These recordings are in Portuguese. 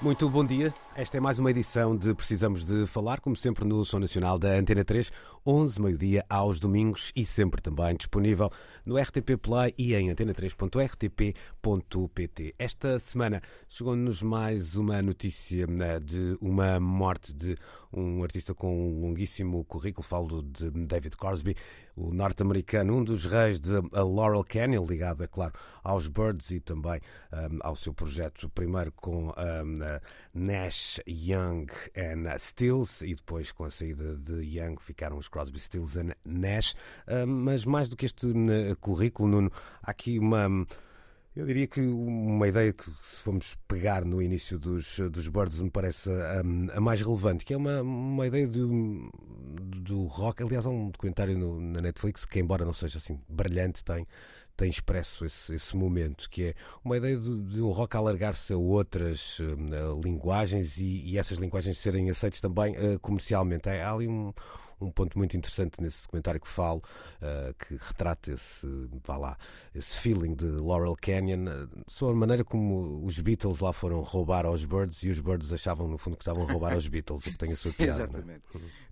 Muito bom dia. Esta é mais uma edição de Precisamos de Falar, como sempre no Som Nacional da Antena 3, 11, meio-dia aos domingos e sempre também disponível no RTP Play e em antena3.rtp.pt. Esta semana chegou-nos mais uma notícia né, de uma morte de um artista com um longuíssimo currículo, falo de David Crosby, o norte-americano, um dos reis de Laurel Canyon, ligado, é claro, aos Birds e também um, ao seu projeto, primeiro com um, Nash, Young and Stills e depois com a saída de Young ficaram os Crosby, Stills and Nash. Mas mais do que este uh, currículo, Nuno, há aqui uma eu diria que uma ideia que, se formos pegar no início dos, dos Birds, me parece a, a mais relevante, que é uma, uma ideia do, do rock. Aliás, há um documentário no, na Netflix que, embora não seja assim brilhante, tem, tem expresso esse, esse momento, que é uma ideia de, de um rock alargar-se a outras uh, linguagens e, e, essas linguagens serem aceitas também uh, comercialmente. Há ali um um ponto muito interessante nesse documentário que falo, uh, que retrata esse, vá lá, esse feeling de Laurel Canyon, uh, sobre a maneira como os Beatles lá foram roubar aos Birds e os Birds achavam no fundo que estavam a roubar aos Beatles, o que tem a sua piada. É? Exatamente.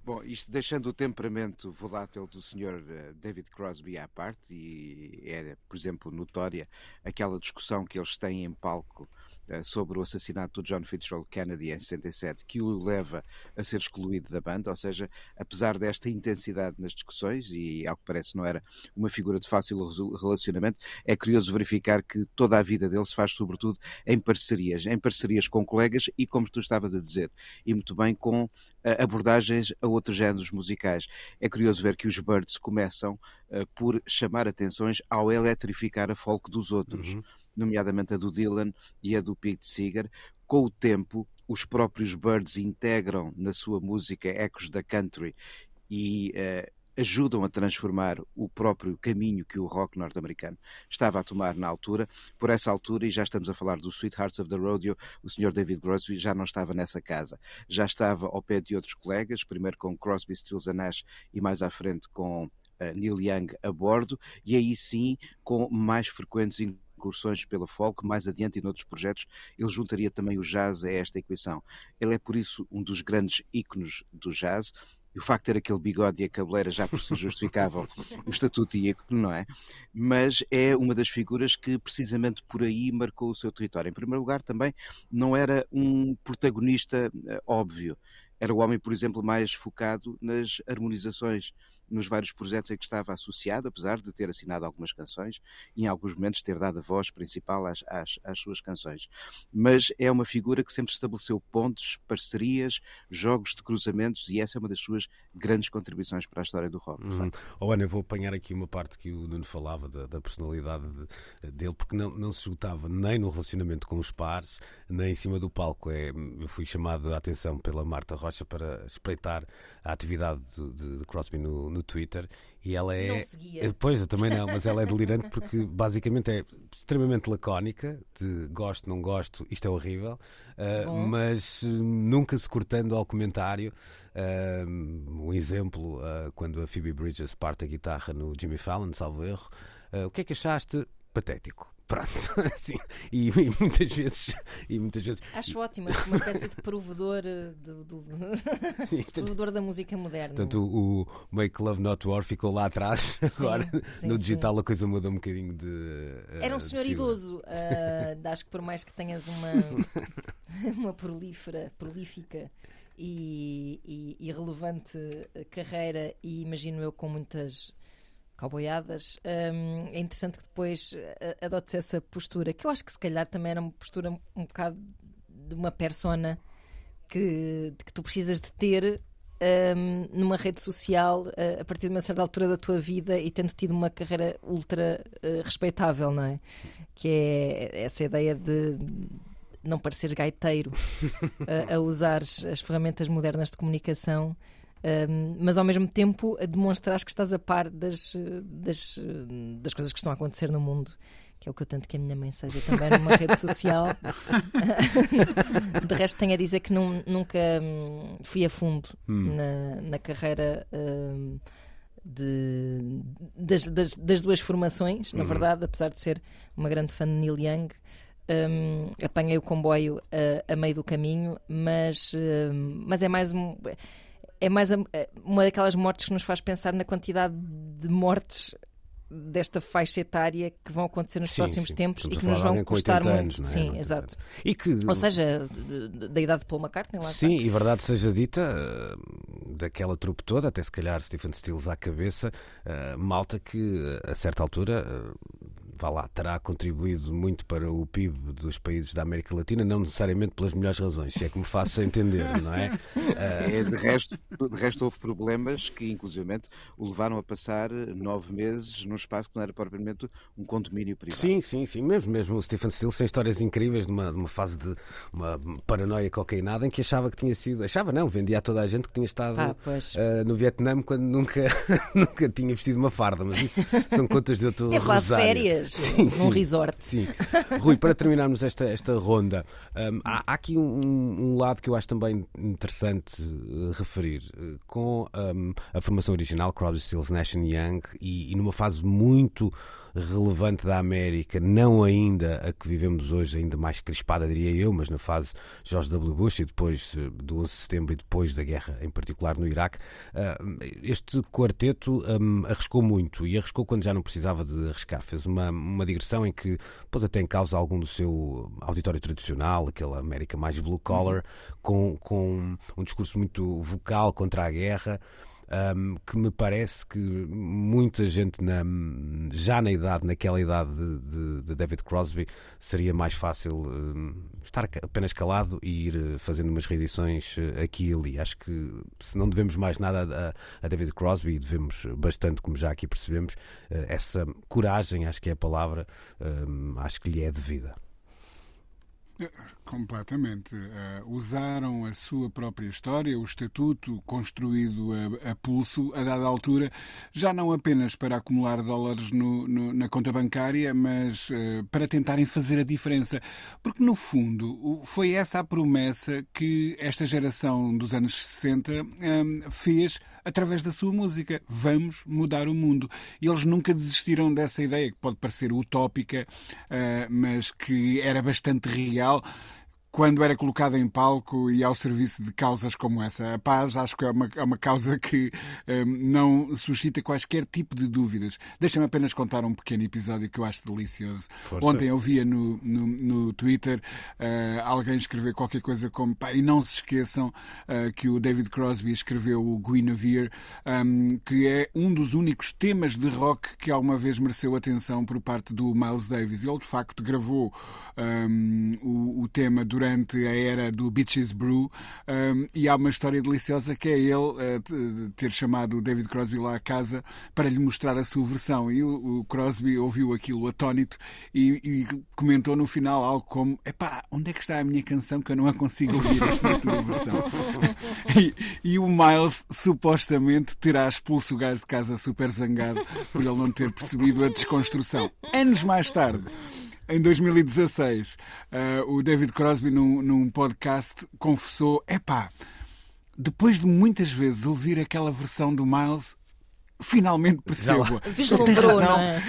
Bom, isto deixando o temperamento volátil do Sr. David Crosby à parte, e é, por exemplo, notória aquela discussão que eles têm em palco eh, sobre o assassinato do John Fitzgerald Kennedy em 67, que o leva a ser excluído da banda, ou seja, apesar desta intensidade nas discussões, e ao que parece não era uma figura de fácil relacionamento, é curioso verificar que toda a vida dele se faz sobretudo em parcerias, em parcerias com colegas e, como tu estavas a dizer, e muito bem com eh, abordagens a outros géneros musicais. É curioso ver que os Birds começam uh, por chamar atenções ao eletrificar a folk dos outros. Uhum nomeadamente a do Dylan e a do Pete Seeger. Com o tempo, os próprios Birds integram na sua música ecos da country e uh, ajudam a transformar o próprio caminho que o rock norte-americano estava a tomar na altura. Por essa altura, e já estamos a falar do Sweethearts of the Rodeo, o Sr. David Crosby já não estava nessa casa. Já estava ao pé de outros colegas, primeiro com Crosby, Stills Nash e mais à frente com uh, Neil Young a bordo, e aí sim com mais frequentes incursões pela folk, mais adiante e noutros projetos, ele juntaria também o jazz a esta equação. Ele é, por isso, um dos grandes ícones do jazz, e o facto de ter aquele bigode e a cabeleira já por si justificavam o estatuto ícone, não é? Mas é uma das figuras que precisamente por aí marcou o seu território. Em primeiro lugar, também não era um protagonista uh, óbvio. Era o homem, por exemplo, mais focado nas harmonizações nos vários projetos em que estava associado, apesar de ter assinado algumas canções e em alguns momentos ter dado a voz principal às, às, às suas canções. Mas é uma figura que sempre estabeleceu pontos, parcerias, jogos de cruzamentos e essa é uma das suas grandes contribuições para a história do rock. Hum. Oh, Ana, eu vou apanhar aqui uma parte que o Nuno falava da, da personalidade de, dele, porque não, não se esgotava nem no relacionamento com os pares, nem em cima do palco. É, eu fui chamado a atenção pela Marta Rocha para espreitar a atividade de, de Crosby no, no Twitter e ela é. Não seguia. Eh, pois, eu também não, mas ela é delirante porque basicamente é extremamente lacónica, de gosto, não gosto, isto é horrível, uh, mas uh, nunca se cortando ao comentário. Uh, um exemplo, quando a Phoebe Bridges parte a guitarra no Jimmy Fallon, salvo erro, o que é que achaste? Patético. Pronto, assim, e, e, muitas vezes e muitas vezes acho ótimo, uma espécie de provedor eh, do, do sim, provedor da música moderna. Portanto, o, o, Make Love Not War ficou lá atrás, sim, agora sim, no digital a coisa muda um bocadinho de. Uh, Era um senhor idoso, uh, acho que por mais que tenhas uma uma prolífera, prolífica e, e, e relevante carreira, e imagino eu com muitas cowboyadas, um, é interessante que depois eh, adotes essa postura, que eu acho que se calhar também era uma postura um bocado de uma persona que, que tu precisas de ter um, numa rede social uh, a partir de uma certa altura da tua vida e tendo tido uma carreira ultra uh, respeitável, não é? Que é essa ideia de não pareceres gaiteiro a usar as ferramentas modernas de comunicação. Um, mas ao mesmo tempo a demonstrar que estás a par das, das, das coisas que estão a acontecer no mundo que é o que eu tanto que a minha mãe seja também numa rede social. de resto, tenho a dizer que num, nunca hum, fui a fundo hum. na, na carreira. Hum, de, das, das, das, duas formações, na uhum. verdade, apesar de ser uma grande fã de Neil Young, um, apanhei o comboio a, a, meio do caminho, mas, mas é mais um. É mais uma daquelas mortes que nos faz pensar na quantidade de mortes desta faixa etária que vão acontecer nos sim, próximos sim. tempos Estamos e que nos vão custar muito. Anos, é? Sim, exato. E que... Ou seja, da idade de Paul McCartney lá Sim, está. e verdade seja dita, eh, daquela trupe toda, até se calhar Stephen Stills à cabeça, uh, malta que a certa altura vá lá, terá contribuído muito para o PIB dos países da América Latina, não necessariamente pelas melhores razões, se é que me faço entender, não é? é de, resto, de resto, houve problemas que, inclusivamente, o levaram a passar nove meses num espaço que não era propriamente um condomínio privado. Sim, sim, sim. Mesmo, mesmo o Stephen Stills tem histórias incríveis de uma, de uma fase de uma paranoia cocainada em que achava que tinha sido. Achava, não, vendia a toda a gente que tinha estado ah, uh, no Vietnã quando nunca, nunca tinha vestido uma farda. Mas isso são contas de outro. É quase férias sim, num sim, resort. Sim. Rui, para terminarmos esta, esta ronda, um, há, há, aqui um, um, lado que eu acho também interessante uh, referir. Uh, com um, a formação original, Crowded Stills, Nash Young, e, e numa fase muito relevante da América, não ainda a que vivemos hoje, ainda mais crispada, diria eu, mas na fase George W. Bush e depois eh, do 11 de setembro e depois da guerra, em particular no Iraque, eh, este quarteto um, arriscou muito e arriscou quando já não precisava de arriscar. Fez uma, uma digressão em que pôs até em causa algum do seu auditório tradicional, aquela América mais blue collar, com, com um discurso muito vocal contra a guerra um, que me parece que muita gente na, já na idade, naquela idade de, de, de David Crosby, seria mais fácil um, estar apenas calado e ir eh, fazendo umas reedições eh, aqui e ali. Acho que se não devemos mais nada a, a David Crosby, devemos bastante, como já aqui percebemos, uh, essa coragem, acho que é a palavra, um, acho que lhe é devida. Completamente. Uh, usaram a sua própria história, o estatuto construído a, a, pulso, a dada altura, já não apenas para acumular dólares no, no, na conta bancária, mas uh, para tentarem fazer a diferença. Porque, no fundo, foi essa a promessa que esta geração dos anos 60 um, eh, fez através da sua música. Vamos mudar o mundo. E eles nunca desistiram dessa ideia, que pode parecer utópica, uh, mas que era bastante real quando era colocada em palco e ao serviço de causas como essa. A paz acho que é uma, é uma causa que um, não suscita quaisquer tipo de dúvidas. Deixa-me apenas contar um pequeno episódio que eu acho delicioso. Força. Ontem eu via no, no, no Twitter uh, alguém escrever qualquer coisa como pá, e não se esqueçam uh, que o David Crosby escreveu o Guinevere, um, que é um dos únicos temas de rock que alguma vez mereceu atenção por parte do Miles Davis. Ele de facto gravou um, o, o tema durante durante a era do Beaches Brew um, e há uma história deliciosa que é ele uh, ter chamado o David Crosby lá à casa para lhe mostrar a sua versão. E o, o Crosby ouviu aquilo atónito e, e, comentou no final algo como epá, onde é que está a minha canção que eu não a consigo ouvir? A tua versão. E, e, o Miles supostamente terá expulso o gajo de casa super zangado por ele não ter percebido a desconstrução. Anos mais tarde em 2016, uh, eh, o David Crosby, num, num podcast, confessou: epá, depois de muitas vezes ouvir aquela versão do Miles, finalmente percebo. Vislumbrou, é?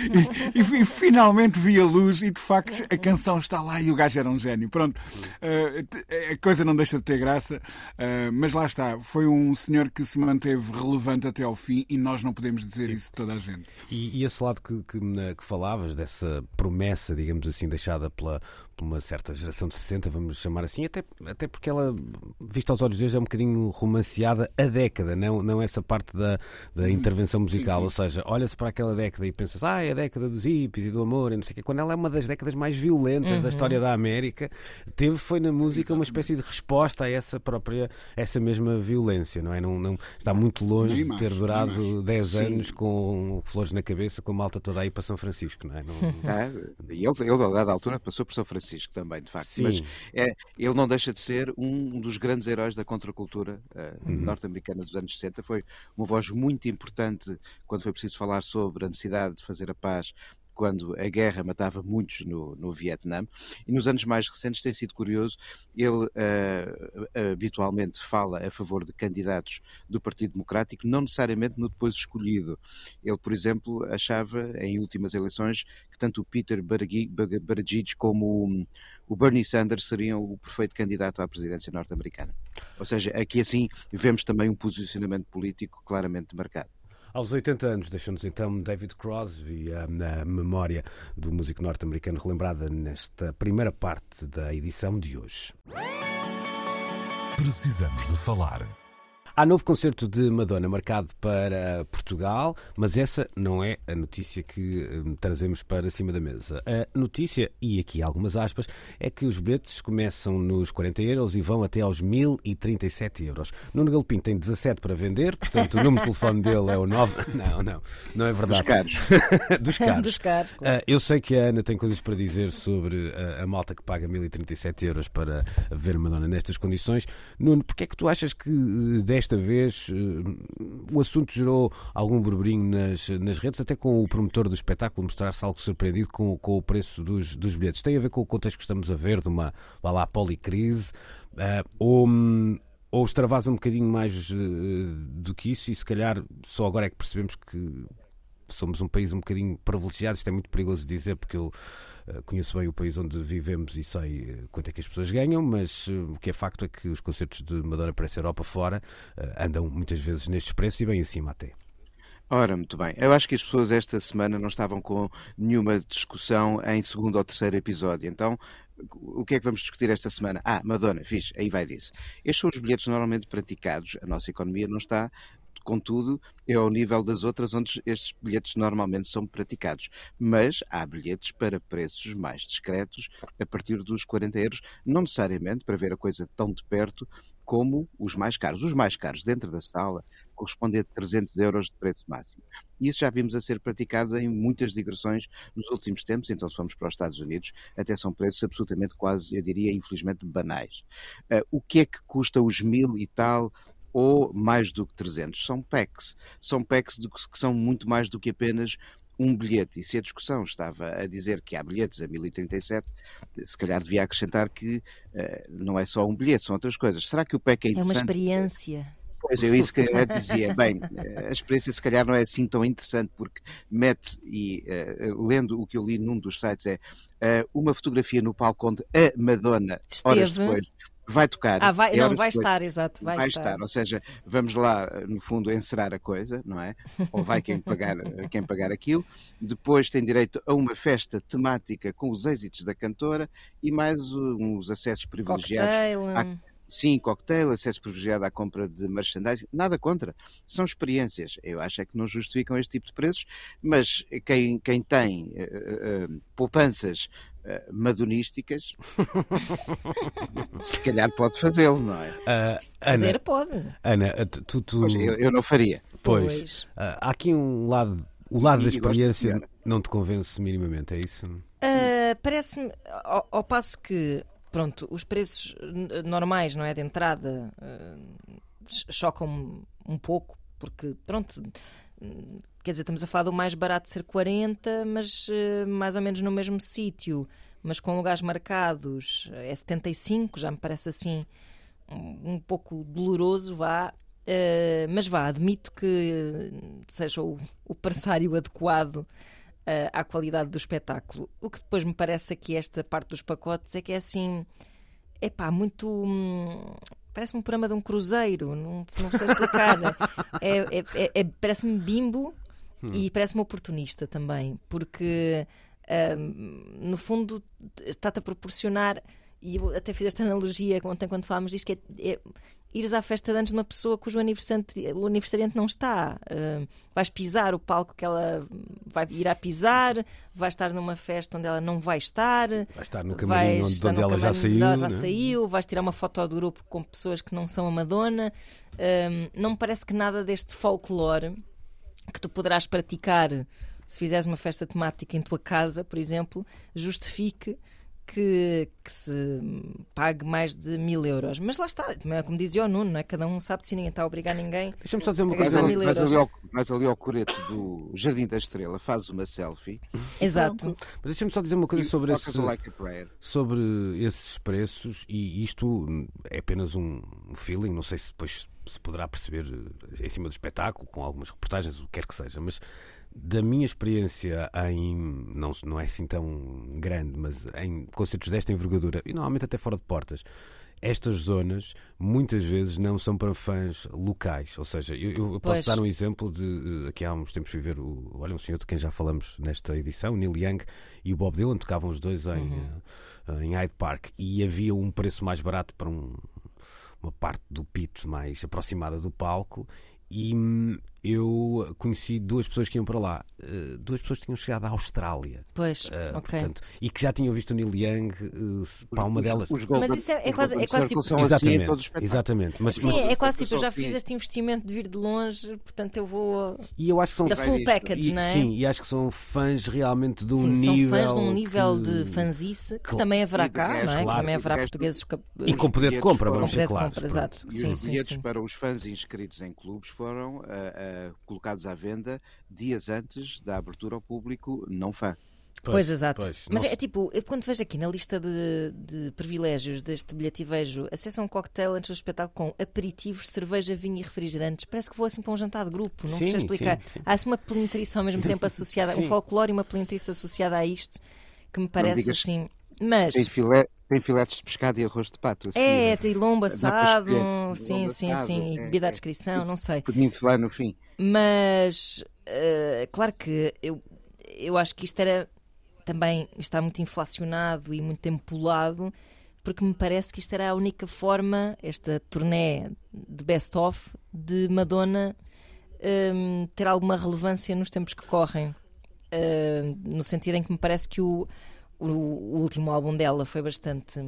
e, e, e, finalmente vi a luz e de facto a canção está lá e o gajo era um gênio. Pronto, uh, a coisa não deixa de ter graça, uh, mas lá está. Foi um senhor que se manteve relevante até ao fim e nós não podemos dizer Sim. isso de toda a gente. E, e esse lado que, que, que falavas, dessa promessa, digamos assim, deixada pela, uma certa geração de 60, vamos chamar assim, até, até porque ela, vista aos olhos de hoje, é um bocadinho romanceada a década, não, não essa parte da, da uhum. intervenção musical. Sim, sim. Ou seja, olha-se para aquela década e pensas, ah, é a década dos hippies e do amor, e não sei o quê. Quando ela é uma das décadas mais violentas uhum. da história da América, teve, foi na música uma espécie de resposta a essa própria, essa mesma violência, não é? Não, não, está muito longe de ter durado 10 anos com flores na cabeça, com a malta toda aí para São Francisco, não é? Não, é e ele, ele, a dada altura, passou por São Francisco Francisco também, de facto. Sim. Mas é, ele não deixa de ser um dos grandes heróis da contracultura uh, Uhum. norte-americana dos anos 60. Foi uma voz muito importante quando foi preciso falar sobre a necessidade de fazer a paz quando a guerra matava muitos no, no Vietnã. E nos anos mais recentes tem sido curioso, ele uh, habitualmente fala a favor de candidatos do Partido Democrático, não necessariamente no depois escolhido. Ele, por exemplo, achava em últimas eleições que tanto o Peter Buttigieg como o, o Bernie Sanders seriam o perfeito candidato à presidência norte-americana. Ou seja, aqui assim vemos também um posicionamento político claramente marcado. Aos 80 anos, deixou-nos então David Crosby, a, a memória do músico norte-americano, relembrada nesta primeira parte da edição de hoje. Precisamos de falar. Há novo concerto de Madonna marcado para Portugal, mas essa não é a notícia que hum, trazemos para cima da mesa. A notícia, e aqui algumas aspas, é que os bilhetes começam nos 40 euros e vão até aos 1037 euros. Nuno Galpim tem 17 para vender, portanto o número de telefone dele é o 9. Não, não, não é verdade. Dos caros. Dos caros. Dos caros, claro. Uh, eu sei que a Ana tem coisas para dizer sobre a, a malta que paga 1037 euros para ver Madonna nestas condições. Nuno, porque é que tu achas que uh, desta vez uh, o assunto gerou algum burburinho nas, nas redes, até com o promotor do espetáculo mostrar-se algo surpreendido com, com o preço dos, dos bilhetes? Tem a ver com o contexto que estamos a ver de uma, vá lá, policrise? ou, ou extravasa um bocadinho mais do que isso e se calhar só agora é que percebemos que somos um país um bocadinho privilegiado, isto é muito perigoso dizer porque eu uh, conheço bem o país onde vivemos e sei uh, quanto é que as pessoas ganham, mas uh, o que é facto é que os concertos de Madonna para essa Europa fora andam muitas vezes nestes preços e bem acima até. Ora, muito bem. Eu acho que as pessoas esta semana não estavam com nenhuma discussão em segundo ou terceiro episódio. Então, o que é que vamos discutir esta semana? Ah, Madonna, fixe, aí vai disso. Estes são os bilhetes normalmente praticados. A nossa economia não está contudo, é ao nível das outras onde estes bilhetes normalmente são praticados. Mas há bilhetes para preços mais discretos, a partir dos 40 euros, não necessariamente para ver a coisa tão de perto como os mais caros. Os mais caros dentro da sala correspondem a 300 euros de preço máximo. E isso já vimos a ser praticado em muitas digressões nos últimos tempos, então se formos para os Estados Unidos, até são preços absolutamente quase, eu diria, infelizmente banais. Uh, o que é que custa os mil e tal ou mais do que 300. São packs. São de, que são muito mais do que apenas um bilhete. E se a discussão estava a dizer que há bilhetes a 1037, se calhar devia acrescentar que uh, não é só um bilhete, são outras coisas. Será que o pack é interessante? É uma experiência. Pois, eu isso que eu dizia. Bem, a experiência se calhar não é assim tão interessante, porque mete, e uh, lendo o que eu li num dos sites, é uh, uma fotografia no palco onde a Madonna, Esteve. horas depois, vai tocar. Ah, vai, não, vai estar, exato, vai, vai estar. estar. Ou seja, vamos lá, no fundo, encerar a coisa, não é? Ou vai quem pagar, quem pagar aquilo. Depois tem direito a uma festa temática com os êxitos da cantora e mais uns acessos privilegiados. Cocktail. À, sim, cocktail, acesso privilegiado à compra de merchandising, nada contra. São experiências. Eu acho é que não justificam este tipo de preços, mas quem, quem tem uh, uh, poupanças uh, madonísticas, se calhar pode fazê-lo, não é? Uh, Ana, Poder pode. Ana, tu. tu... Pois, eu, eu, não faria. Pois. Pois. Uh, há aqui um lado. O lado E- da experiência não te convence minimamente, é isso? Uh, Parece-me, ao, ao passo que, pronto, os preços normais, não é, de entrada, uh, ch- chocam-me um pouco, porque, pronto, quer dizer, estamos a falar do mais barato ser 40, mas uh, mais ou menos no mesmo sítio, mas com lugares marcados, é 75, já me parece assim um, um pouco doloroso, vá. Uh, mas vá, admito que seja o, o pressário adequado uh, à qualidade do espetáculo. O que depois me parece aqui, esta parte dos pacotes, é que é assim, é pá, muito. hum, Parece-me um programa de um cruzeiro, não, não sei explicar. é, é- é- é- parece-me bimbo e parece-me oportunista também, porque hum, no fundo está-te a proporcionar. E eu até fiz esta analogia ontem quando falámos disto, que é, é ires à festa de anos de uma pessoa cujo aniversariante, o aniversariante não está. Hum, vais pisar o palco que ela vai ir a pisar, vais estar numa festa onde ela não vai estar. Vai estar no camarim onde, estar onde ela já saiu. onde ela já né? saiu, vais tirar uma foto do grupo com pessoas que não são a Madonna. Hum, não me parece que nada deste folclore que tu poderás praticar se fizeres uma festa temática em tua casa, por exemplo, justifique que, que se pague mais de mil euros. Mas lá está, é como dizia o Nuno, não é? cada um sabe se ninguém está a obrigar ninguém. Deixa-me só dizer uma coisa. ali, mas, euros. ali ao, mas ali ao coreto do Jardim da Estrela faz uma selfie Exato. Mas deixa-me só dizer uma coisa e sobre esse. Like sobre esses preços e isto é apenas um feeling, não sei se depois se poderá perceber eh, em cima do espetáculo, com algumas reportagens, o que quer que seja, mas da minha experiência em, não, não é assim tão grande, mas em concertos desta envergadura, e normalmente até fora de portas, estas zonas muitas vezes não são para fãs locais. Ou seja, eu, eu posso Pois. dar um exemplo de. Aqui há uns tempos fui ver o, olha, um senhor de quem já falamos nesta edição, Neil Young e o Bob Dylan, tocavam os dois em, eh, em Hyde Park e havia um preço mais barato para um- uma parte do pito mais aproximada do palco. E hum, eu conheci duas pessoas que iam para lá. Eh, duas pessoas que tinham chegado à Austrália. Pois, Eh, ok. portanto, e que já tinham visto o Neil Young. se- pá, uma delas. Os Golden- Mas isso é- é os quase- é quase tipo- são assim Exatamente, os exatamente. Mas, Sim, mas- é quase tipo, eu já fiz este investimento de vir de longe, portanto eu vou e eu acho que são da full package, e, não é? Sim, e acho que são fãs realmente de um Sim, são nível. fãs de um nível que- de fanzice que Claro. também haverá cá, resto, não é? Que claro, também haverá resto- portugueses E com poder de compra, vamos com ser poder de claros. exato. E Sim, os sim, bilhetes sim. para os fãs inscritos em clubes foram ah, colocados à venda dias antes da abertura ao público não fã. Pois, exato. pois, Mas é se- tipo, eu quando vejo aqui na lista de, de privilégios deste bilhete e vejo acesso a um cocktail antes do espetáculo com aperitivos, cerveja, vinho e refrigerantes, parece que vou assim para um jantar de grupo, não Sim, sei explicar. sim, sim. Há assim uma pelintrice ao mesmo tempo associada, um folclore e uma pelintrice associada a isto que me parece digas- assim. Mas Tem, filé, tem filetes de pescado e arroz de pato. Assim, é, tem lombo assado, sim, Lombo sim, assado, sim, e é, bebida à é. descrição, não sei. Pudim filé no fim. Mas, eh, claro que eu, eu acho que isto era também está muito inflacionado e muito empolado, porque me parece que isto era a única forma, esta turnê de best-of, de Madonna hum, ter alguma relevância nos tempos que correm. Hum, no sentido em que me parece que o, o, o último álbum dela foi bastante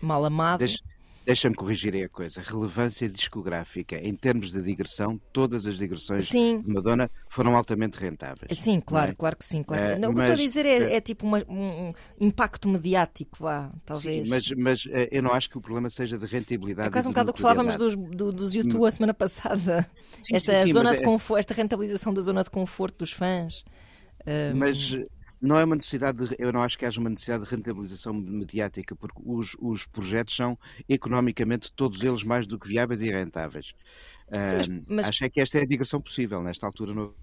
mal amado. Deixa- Deixa-me corrigir aí a coisa. Relevância discográfica. Em termos de digressão, todas as digressões Sim. de Madonna foram altamente rentáveis. Sim, claro, é? claro que sim. Claro que- Eh, Não, o que estou a mas, dizer é, eh, é tipo uma- um, um impacto mediático, vá, talvez. Sim, mas, mas eh, eu não acho que o problema seja de rentabilidade. É quase um bocado o que falávamos dos, do, dos YouTube a semana passada. Sim, esta, sim, zona mas de é- confo- esta rentabilização da zona de conforto dos fãs. Hum, Mas eh, não é uma necessidade, de, eu não acho que haja uma necessidade de rentabilização mediática, porque os, os projetos são economicamente todos eles mais do que viáveis e rentáveis. Sim, mas- mas- Acho é que esta é a digressão possível nesta altura no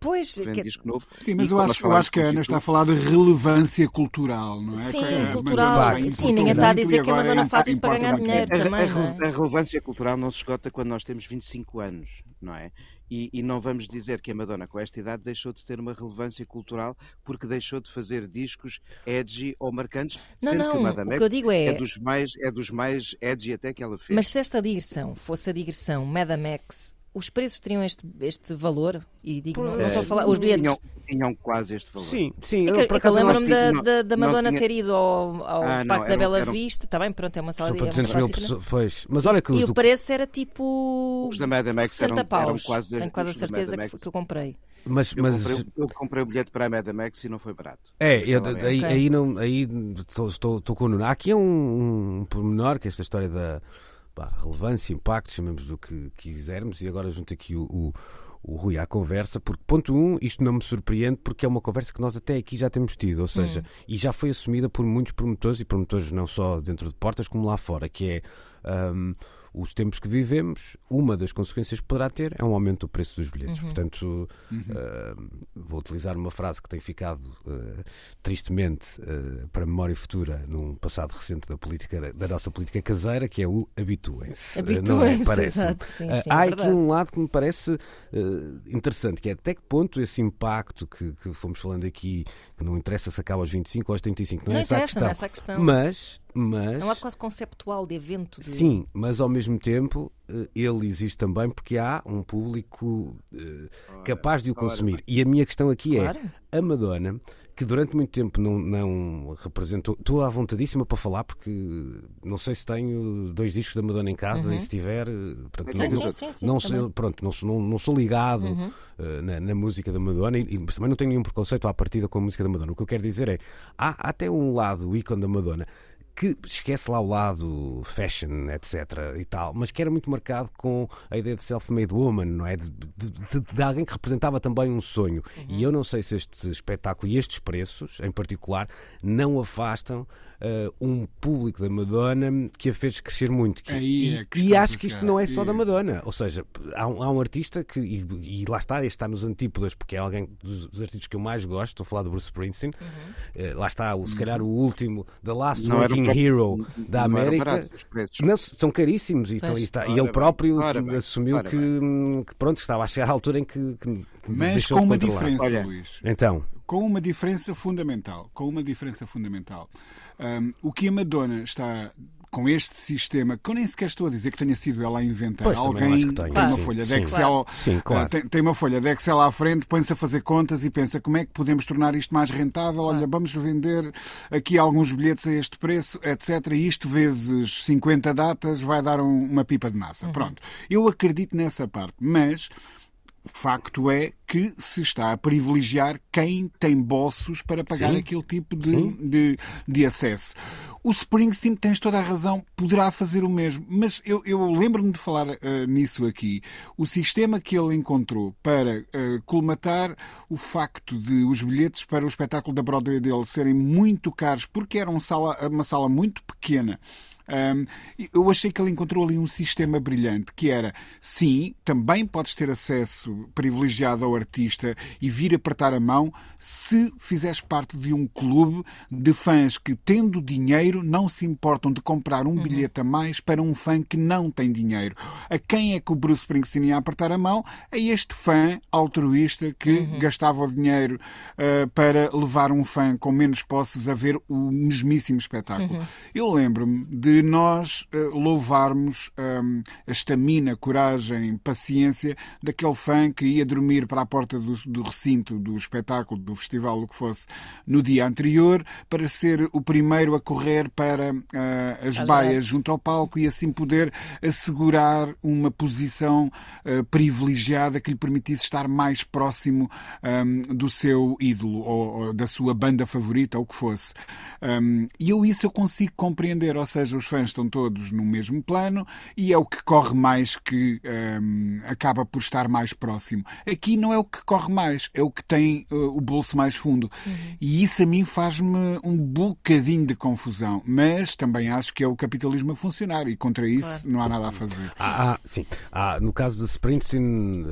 pois, que- disco novo. Sim, mas eu acho, eu acho que a Ana está a falar de relevância cultural, não é? Sim, a cultural. Sim, ninguém está a dizer que a Madonna faz isto para ganhar dinheiro. A, a- também, não é? a relevância cultural não se esgota quando nós temos 25 anos, não é? E, e não vamos dizer que a Madonna, com esta idade, deixou de ter uma relevância cultural porque deixou de fazer discos edgy ou marcantes, Não, sendo que não, o Madame o que eu digo é- é dos mais é dos mais edgy até que ela fez. Mas se esta digressão fosse a digressão Madame X, os preços teriam este, este valor? E digo, não, não estou a falar, os bilhetes. tinham, tinham quase este valor. Sim, sim. É que, por é lembro-me da, da, da Madonna tinha- ter ido ao, ao Ah, não, Parque da Bela eram- Vista, está bem, pronto, é uma sala de é 200 uma mil sala de- pessoas. Pois. Mas olha que os E do- o preço era tipo. Os da Madame X 60 eram- eram quase- Tenho quase a certeza que, que eu comprei. Mas, Eu, mas comprei, eu comprei o bilhete para a Madame X e não foi barato. É, eu, aí, Ok. aí, não, aí estou, estou, estou com o Nuno. Há aqui um, um pormenor, que é esta história da pá, relevância, impacto, chamemos do que quisermos, e agora junto aqui o, o, o Rui à conversa, porque, ponto um, isto não me surpreende, porque é uma conversa que nós até aqui já temos tido, ou seja, e já foi assumida por muitos promotores, e promotores não só dentro de portas, como lá fora, que é. hum, os tempos que vivemos, uma das consequências que poderá ter é um aumento do preço dos bilhetes. Portanto, hum, vou utilizar uma frase que tem ficado uh, tristemente uh, para a memória futura num passado recente da política da nossa política caseira, que é o habituem-se. Uh, é? Habituem-se, Parece. exato, sim, Uh, sim, há é aqui um lado que me parece uh, interessante, que é até que ponto esse impacto que, que fomos falando aqui, que não interessa se acaba aos 25 ou aos 35, não, Não é essa a interessa, questão. não é essa a questão. Mas, mas. É um lado quase conceptual de evento. De... Sim, mas ao mesmo tempo eh, ele existe também porque há um público uh, capaz de o consumir. Ora, e a minha questão aqui é, claro. é: a Madonna que durante muito tempo não, não representou. Estou à vontadíssima para falar porque não sei se tenho dois discos da Madonna em casa uhum. e se tiver. Pronto, sim, não, sim, sim, sim, não, sou, pronto, não, sou, não, não sou ligado uhum. uh, na, na, música da Madonna e, e, também não tenho nenhum preconceito à partida com a música da Madonna. O que eu quero dizer é há, há até um lado, o ícone da Madonna, que esquece lá o lado fashion, etc. e tal, mas que era muito marcado com a ideia de self-made woman, não é? De, de, de, de, alguém que representava também um sonho. Uhum. E eu não sei se este espetáculo e estes preços, em particular, não afastam uh, um público da Madonna que a fez crescer muito. Que, e, é e acho que isto não é só da Madonna. Ou seja, há um, há um artista que, e, e, lá está, este está nos antípodas, porque é alguém dos, dos, artistas que eu mais gosto, estou a falar do Bruce Springsteen. Uhum. Uh, lá está, o, se calhar o último, The Last não Working Hero da América. Não, são caríssimos e, então, e, está, e ele próprio bem, assumiu que, que, pronto, estava a chegar à altura em que. que Mas com uma diferença, Olha, Luís. Então. Com uma diferença fundamental. Com uma diferença fundamental. Um, o que a Madonna está com este sistema, que eu nem sequer estou a dizer que tenha sido ela a inventar. Pois, Alguém tem, tem uma folha de Excel, sim, claro. tem, tem, uma folha de Excel à frente, põe-se a fazer contas e pensa como é que podemos tornar isto mais rentável. Olha, vamos vender aqui alguns bilhetes a este preço, etc. E isto vezes 50 datas vai dar um, uma pipa de massa. Uhum. Pronto. Eu acredito nessa parte, mas facto é que se está a privilegiar quem tem bolsos para pagar Sim. aquele tipo de, de, de, acesso. O Springsteen, tens toda a razão, poderá fazer o mesmo, mas eu, eu lembro-me de falar uh, nisso aqui. O sistema que ele encontrou para uh, colmatar o facto de os bilhetes para o espetáculo da Broadway dele serem muito caros, porque era uma sala, uma sala muito pequena um, eu achei que ele encontrou ali um sistema brilhante, que era, sim, também podes ter acesso privilegiado ao artista e vir apertar a mão se fizeres parte de um clube de fãs que, tendo dinheiro, não se importam de comprar um uhum. bilhete a mais para um fã que não tem dinheiro. A quem é que o Bruce Springsteen ia apertar a mão? A este fã altruísta que uhum. gastava o dinheiro uh, para levar um fã com menos posses a ver o mesmíssimo espetáculo. Uhum. Eu lembro-me de nós uh, louvarmos um, a estamina, coragem, paciência daquele fã que ia dormir para a porta do, do recinto do espetáculo, do festival, o que fosse, no dia anterior, para ser o primeiro a correr para uh, as, as baias junto ao palco e assim poder assegurar uma posição uh, privilegiada que lhe permitisse estar mais próximo um, do seu ídolo ou, ou, da sua banda favorita, ou o que fosse. Um, e eu isso eu consigo compreender, ou seja, os os fãs estão todos no mesmo plano e é o que corre mais que um, acaba por estar mais próximo. Aqui não é o que corre mais, é o que tem uh, o bolso mais fundo. Uhum. E isso a mim faz-me um bocadinho de confusão, mas também acho que é o capitalismo a funcionar e contra isso claro. não há nada a fazer. Ah, ah sim. Ah, no caso de Springsteen,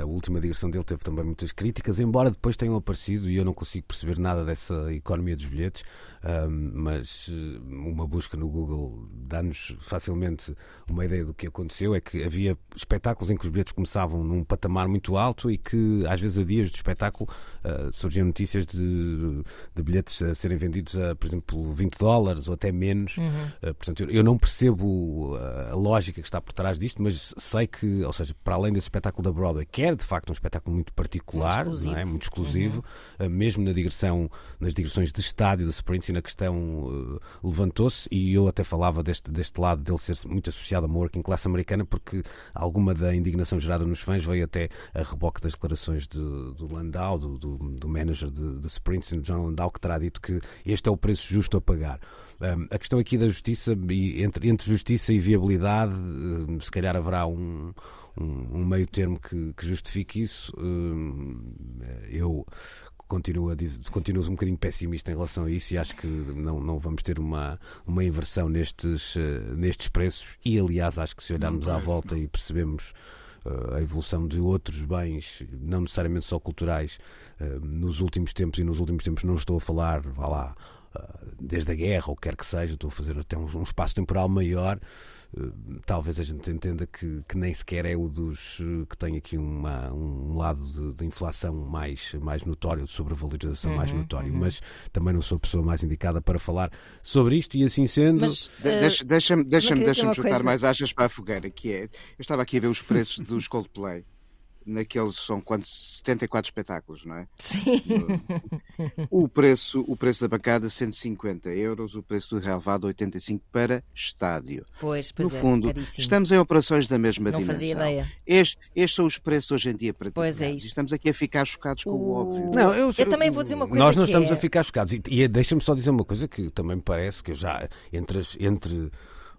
a última digressão dele teve também muitas críticas, embora depois tenham aparecido e eu não consigo perceber nada dessa economia dos bilhetes um, mas eh, uma busca no Google dá-nos facilmente uma ideia do que aconteceu. É que havia espetáculos em que os bilhetes começavam num patamar muito alto e que, às vezes, a dias do espetáculo, uh, surgiam notícias de, de, bilhetes a serem vendidos a, por exemplo, 20 dólares ou até menos. Uhum. Uh, portanto, eu, eu, não percebo a, lógica que está por trás disto, mas sei que, ou seja, para além desse espetáculo da Broadway, que é de facto um espetáculo muito particular, muito exclusivo, é? muito exclusivo uhum. uh, mesmo na digressão, nas digressões de estádio da Sprint na questão uh, levantou-se e eu até falava deste, deste lado dele ser muito associado a uma working class americana porque alguma da indignação gerada nos fãs veio até a reboque das declarações de, do Landau, do, do, do manager de, de Springsteen, John Landau, que terá dito que este é o preço justo a pagar. Um, a questão aqui da justiça, entre, entre justiça e viabilidade, se calhar haverá um, um, meio termo que, que justifique isso. eu continuo, a dizer, continuo um bocadinho pessimista em relação a isso e acho que não, não vamos ter uma, uma inversão nestes, uh, nestes preços. E aliás, acho que se olharmos à volta não. e percebemos uh, a evolução de outros bens, não necessariamente só culturais, uh, nos últimos tempos, e nos últimos tempos não estou a falar, vá lá, desde a guerra, ou quer que seja, estou a fazer até um, um espaço temporal maior. Talvez a gente entenda que, que, nem sequer é o dos que tem aqui uma, um lado de, de inflação mais, mais notório, de sobrevalorização uhum, mais notório, uhum. mas também não sou a pessoa mais indicada para falar sobre isto e assim sendo. Mas, uh, deixa-me deixa deixa juntar mais achas para a fogueira, que é. Eu estava aqui a ver os preços dos Coldplay naqueles são quantos 74 espetáculos, não é? Sim. O preço, o preço da bancada 150 euros, o preço do relevado 85 para estádio. Pois, pois no é, fundo, caríssimo. estamos em operações da mesma não dimensão. Fazia ideia. Estes, estes são os preços hoje em dia para Pois é isso. Estamos aqui a ficar chocados com o, o óbvio. Não, eu, eu, também vou dizer uma coisa Nós não estamos é... a ficar chocados. E, e deixa-me só dizer uma coisa que também me parece que eu já entre, as, entre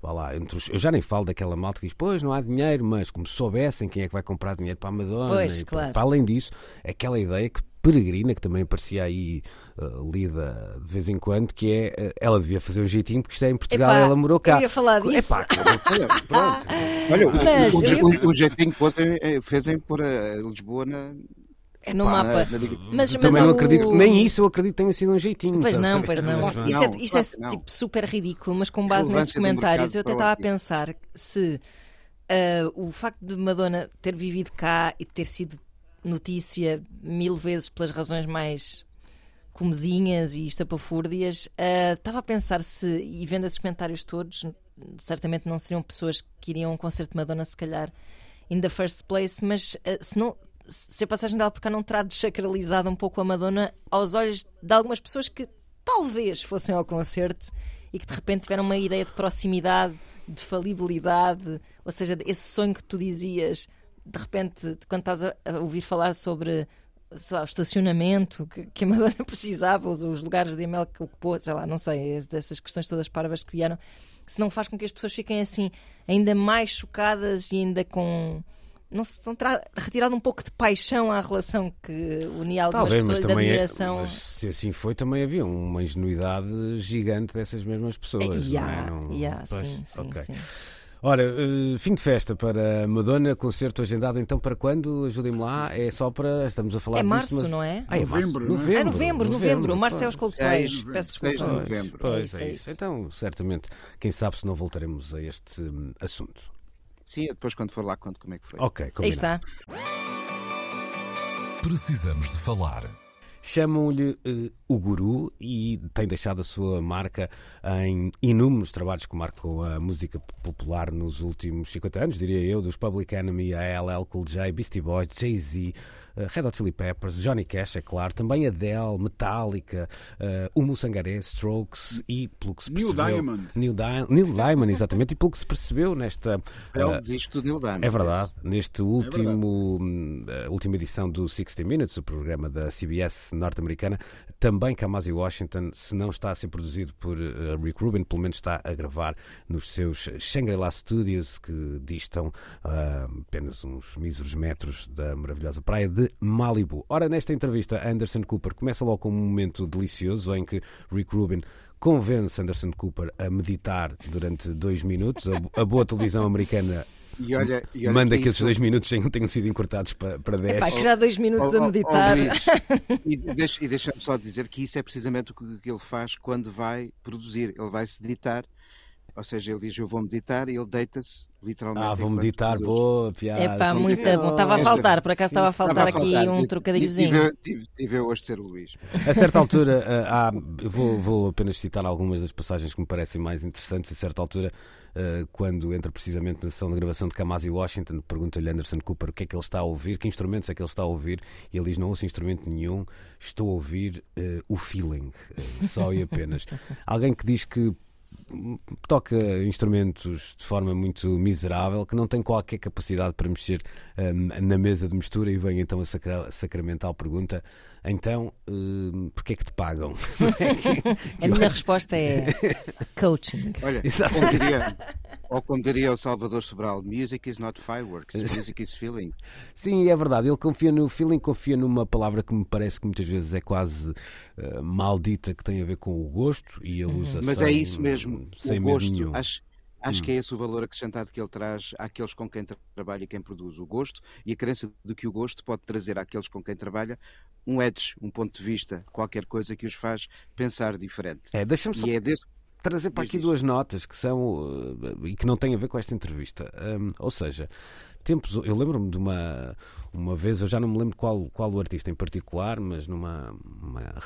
vá lá, entre os, eu já nem falo daquela malta que diz, pois não há dinheiro, mas como soubessem quem é que vai comprar dinheiro para a Madonna. Pois, e, claro. para, além disso, aquela ideia que peregrina, que também aparecia aí uh, lida de vez em quando, que é uh, ela devia fazer um jeitinho porque isto é em Portugal, Epá, ela morou cá. Eu ia falar disso. Epá, pronto. Olha, Mas o, eu- o, o jeitinho que vocês fez em pôr a Lisboa na. No Pá, mapa. na- na- Mas, mas Também não o- acredito, nem isso eu acredito que tenha sido um jeitinho. Pois a não, pois não. Isso é, isso é tipo, super ridículo, mas com base nesses comentários eu até estava a pensar se ah, o facto de Madonna ter vivido cá e ter sido notícia mil vezes pelas razões mais comezinhas e estapafúrdias, ah, estava a pensar se, e vendo esses comentários todos, certamente não seriam pessoas que iriam a um concerto de Madonna, se calhar, in the first place, mas ah, se não. Se a passagem dela por cá não terá desacralizado um pouco a Madonna aos olhos de algumas pessoas que talvez fossem ao concerto e que de repente tiveram uma ideia de proximidade, de falibilidade, ou seja, esse sonho que tu dizias, de repente, quando estás a, ouvir falar sobre lá, o estacionamento que, que a Madonna precisava, os, os lugares de e-mail que ocupou, sei lá, não sei, é dessas questões todas parvas que vieram, se não faz com que as pessoas fiquem assim ainda mais chocadas e ainda com não se terá retirado um pouco de paixão à relação que unia algumas Talvez, pessoas mas de também é, admiração. mas se assim foi, também havia uma ingenuidade gigante dessas mesmas pessoas. Ya, não é? Não- ya, pois, sim, sim, ok. sim. Ora, eh, fim de festa para Madonna, concerto agendado então para quando? Ajudem-me lá, é só para. Estamos a falar É disto, março, mas- não é? Ah, é março. Novembro, é? novembro, É novembro, novembro. Março é os Coldplay. Seis, Peço desculpa. novembro. Pois, É é isso, isso. é isso. Então, certamente, quem sabe se não voltaremos a este hum, assunto. Sim, depois quando for lá conto como é que foi. Ok, Aí combinado. está. Precisamos de falar. Chamam-lhe eh, o Guru e tem deixado a sua marca em inúmeros trabalhos que marcam a música popular nos últimos 50 anos, diria eu, dos Public Enemy, a LL Cool J, Beastie Boys, Jay-Z, Red Hot Chili Peppers, Johnny Cash, é claro, também Adele, Metallica, uh, Humo Sangaré, Strokes e, pelo que se Neil percebeu... Diamond. Neil, Di Neil Diamond, exatamente, e pelo que se percebeu nesta... É eh, o disco do Neil Diamond. é verdade. Neste último, hum, a última edição do 60 Minutes, o programa da CBS norte-americana, também Kamasi Washington, se não está a ser produzido por eh, Rick Rubin, pelo menos está a gravar nos seus Shangri-La Studios, que distam ah, apenas uns míseros metros da maravilhosa praia de Malibu. Ora, nesta entrevista, Anderson Cooper começa logo com um momento delicioso em que Rick Rubin convence Anderson Cooper a meditar durante dois minutos. A, bo- a boa televisão americana E olha, e olha manda que que esses isso- dois minutos tenham, tenham sido encurtados para, para 10. Epá, que já há dois minutos Oh, a oh, oh, meditar. Luís, e deixa- deixa-me só dizer que isso é precisamente o que, que ele faz quando vai produzir. Ele vai se deitar, ou seja, ele diz eu vou meditar e ele deita-se literalmente. Ah, vou meditar, boa piada. Epá, sim, muito bom. Estava a faltar, por acaso estava a Estava faltar a aqui faltar. um trocadilhozinho. Tive, tive, tive eu hoje de ser o Luís. A certa altura, ah, há, eu vou, vou apenas citar algumas das passagens que me parecem mais interessantes. A certa altura, ah, quando entra precisamente na sessão de gravação de Kamasi Washington, pergunta-lhe Anderson Cooper o que é que ele está a ouvir, que instrumentos é que ele está a ouvir, e ele diz: Não ouço instrumento nenhum, estou a ouvir ah, o feeling, ah, só e apenas. Alguém que diz que toca instrumentos de forma muito miserável, que não tem qualquer capacidade para mexer hum, na mesa de mistura, e vem então a, sacra- sacramental pergunta: então, hum, porquê é que te pagam? A minha resposta é coaching. Olha, Exato. como diria, ou como diria o Salvador Sobral, music is not fireworks, music is feeling. Sim, é verdade. Ele confia no feeling, confia numa palavra que me parece que muitas vezes é quase eh, maldita, que tem a ver com o gosto, e ele usa Mas sem, é isso mesmo. sem o gosto, nenhum. acho, Acho hum. que é esse o valor acrescentado que ele traz àqueles com quem trabalha e quem produz o gosto e a crença de que o gosto pode trazer àqueles com quem trabalha um edge, um ponto de vista, qualquer coisa que os faz pensar diferente. É, deixa-me só... é desse trazer para aqui duas notas que são eh, e que não têm a ver com esta entrevista. Um, ou seja, tempos, eu lembro-me de uma, uma vez, eu já não me lembro qual, qual o artista em particular, mas numa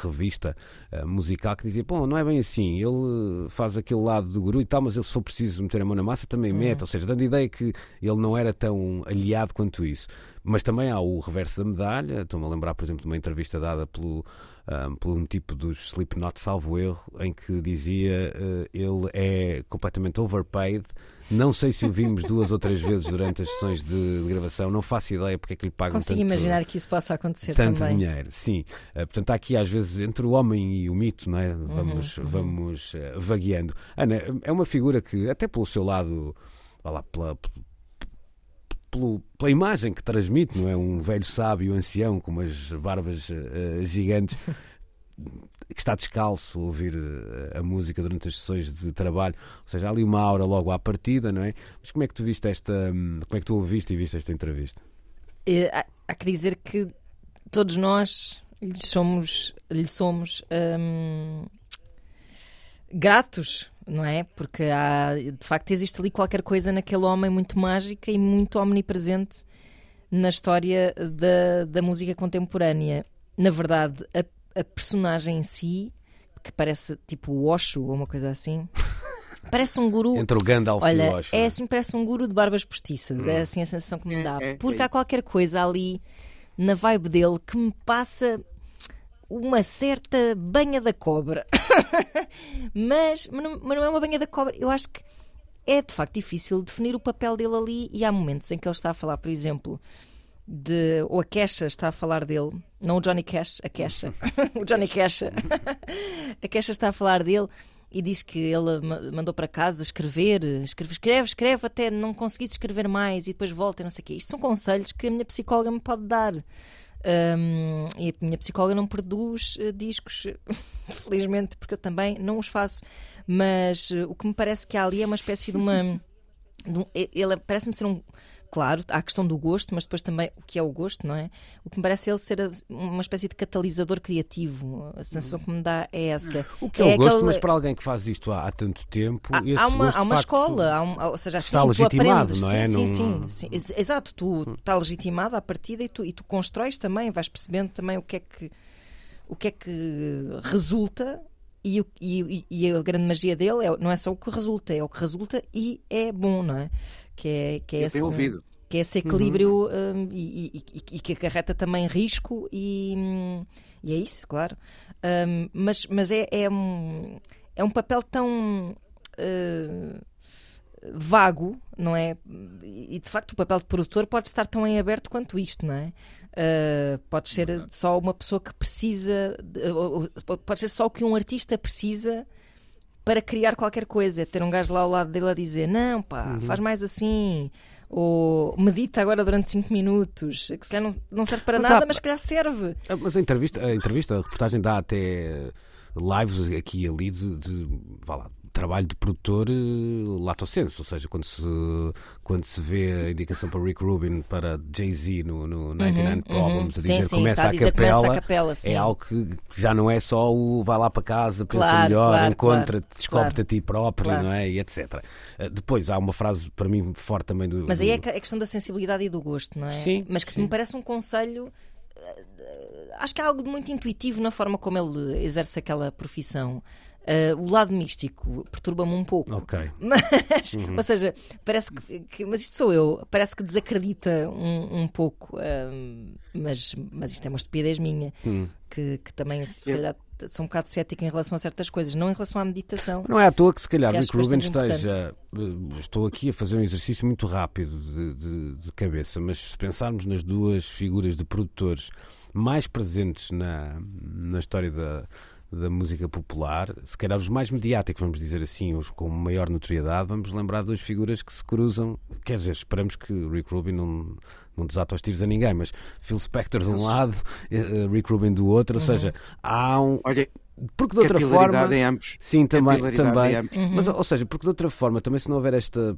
revista uh, musical que dizia: Bom, não é bem assim, ele faz aquele lado do guru e tal, mas ele, se for preciso meter a mão na massa, também uhum. mete. Ou seja, dando a ideia que ele não era tão aliado quanto isso. Mas também há o reverso da medalha. Estou-me a lembrar, por exemplo, de uma entrevista dada pelo, um, por um tipo dos Slipknot, salvo erro, em que dizia uh, ele é completamente overpaid não sei se o vimos duas ou três vezes durante as sessões de, gravação, não faço ideia porque é que lhe pagam Consigo tanto, imaginar que isso possa acontecer tanto também. dinheiro, sim. Uh, portanto, há aqui às vezes entre o homem e o mito, não é? Vamos, uhum, uhum. vamos uh, vagueando. Ana, é uma figura que, até pelo seu lado, lá, pela, pelo, pela imagem que transmite, não é? Um velho sábio ancião com umas barbas uh, gigantes que está descalço a ouvir eh, a música durante as sessões de trabalho, ou seja, há ali uma aura logo à partida, não é? Mas como é que tu viste esta, como é que tu ouviste e viste esta entrevista? É, há, há, que dizer que todos nós lhe somos, lhe somos hum, gratos, não é? Porque há, de facto existe ali qualquer coisa naquele homem muito mágica e muito omnipresente na história da, da música contemporânea. Na verdade, a a personagem em si, que parece tipo o Osho ou uma coisa assim. Parece um guru. Entre o Gandalf Olha, e o Osho. É assim, parece um guru de barbas postiças. Hum. É assim a sensação que me é, dá. É, é, Porque há qualquer coisa ali na vibe dele que me passa uma certa banha da cobra. mas, mas não, mas não é uma banha da cobra. Eu acho que é de facto difícil definir o papel dele ali e há momentos em que ele está a falar, por exemplo, de. ou a Kesha está a falar dele, não o Johnny Cash, a Kesha, o Johnny Cash. a Kesha está a falar dele e diz que ele mandou para casa escrever, escreve, escreve, escreve até não conseguir escrever mais e depois volta e não sei o quê. Isto são conselhos que a minha psicóloga me pode dar. Um, e a minha psicóloga não produz uh, discos, felizmente, porque eu também não os faço. Mas uh, o que me parece que há ali é uma espécie de uma. De um, ele parece-me ser um claro, há a questão do gosto, mas depois também o que é o gosto, não é? O que me parece ele ser uma espécie de catalisador criativo. A sensação que me dá é essa. O que é, é o gosto, aquele... mas para alguém que faz isto há, há tanto tempo. Há, há uma, há uma escola, há um, ou seja, assim, está legitimado, não é? Sim, sim, sim, sim, Exato, tu hum. está legitimado à partida e tu, e tu constróis também, vais percebendo também o que é que, o que, é que resulta e, e, e, a grande magia dele é, não é só o que resulta, é o que resulta e é bom, não é? que é, que é, esse, que é esse equilíbrio uhum. um, e, e, e, que acarreta também risco e, e é isso, claro. Um, mas mas é, é, um, é um papel tão uh, vago, não é? E de facto o papel de produtor pode estar tão em aberto quanto isto, não é? Uh, pode ser só uma pessoa que precisa, de, pode ser só o que um artista precisa para criar qualquer coisa. É ter um gajo lá ao lado dele a dizer: não, pá, uhum. faz mais assim. Ou medita agora durante 5 minutos, que se calhar não, não serve para mas nada, há... mas se calhar serve. Ah, mas a entrevista, a entrevista, a reportagem dá até lives aqui e ali de, de vá lá, trabalho de produtor uh, lato senso, ou seja, quando se, quando se vê a indicação para Rick Rubin para Jay-Z no, no 99 uhum, Problems uhum. a dizer, sim, sim, começa, a, a dizer capela, começa a capela, é algo que já não é só o vai lá para casa, pensa claro, melhor, claro, encontra-te, claro, descobre-te a ti próprio, não é? E etc. Uh, depois há uma frase para mim forte também do. Mas aí é a questão da sensibilidade e do gosto, não é? Sim. Mas que sim. me parece um conselho uh, acho que há algo de muito intuitivo na forma como ele exerce aquela profissão. Uh, o lado místico perturba-me um pouco. Ok. Mas, uhum. ou seja, parece que, que, Mas isto sou eu. Parece que desacredita um, um pouco. Uh, mas, mas isto é uma estupidez minha. Uhum. Que, que também, se eu... calhar, sou um bocado cética em relação a certas coisas, não em relação à meditação. Não é à toa que, se calhar, Rick Rubin esteja. Eh, estou aqui a fazer um exercício muito rápido de, de, de cabeça, mas se pensarmos nas duas figuras de produtores mais presentes na, na história da da música popular, se calhar os mais mediáticos, vamos dizer assim, os com maior notoriedade, vamos lembrar de duas figuras que se cruzam. Quer dizer, esperamos que Rick Rubin não, não desata os tiros a ninguém, mas Phil Spector de um lado, eh, eh, Rick Rubin do outro, ou uhum. seja, há um. Olha, porque de outra forma. Em ambos. Sim, também. também. Uhum. Mas, ou seja, porque de outra forma, também se não houver esta,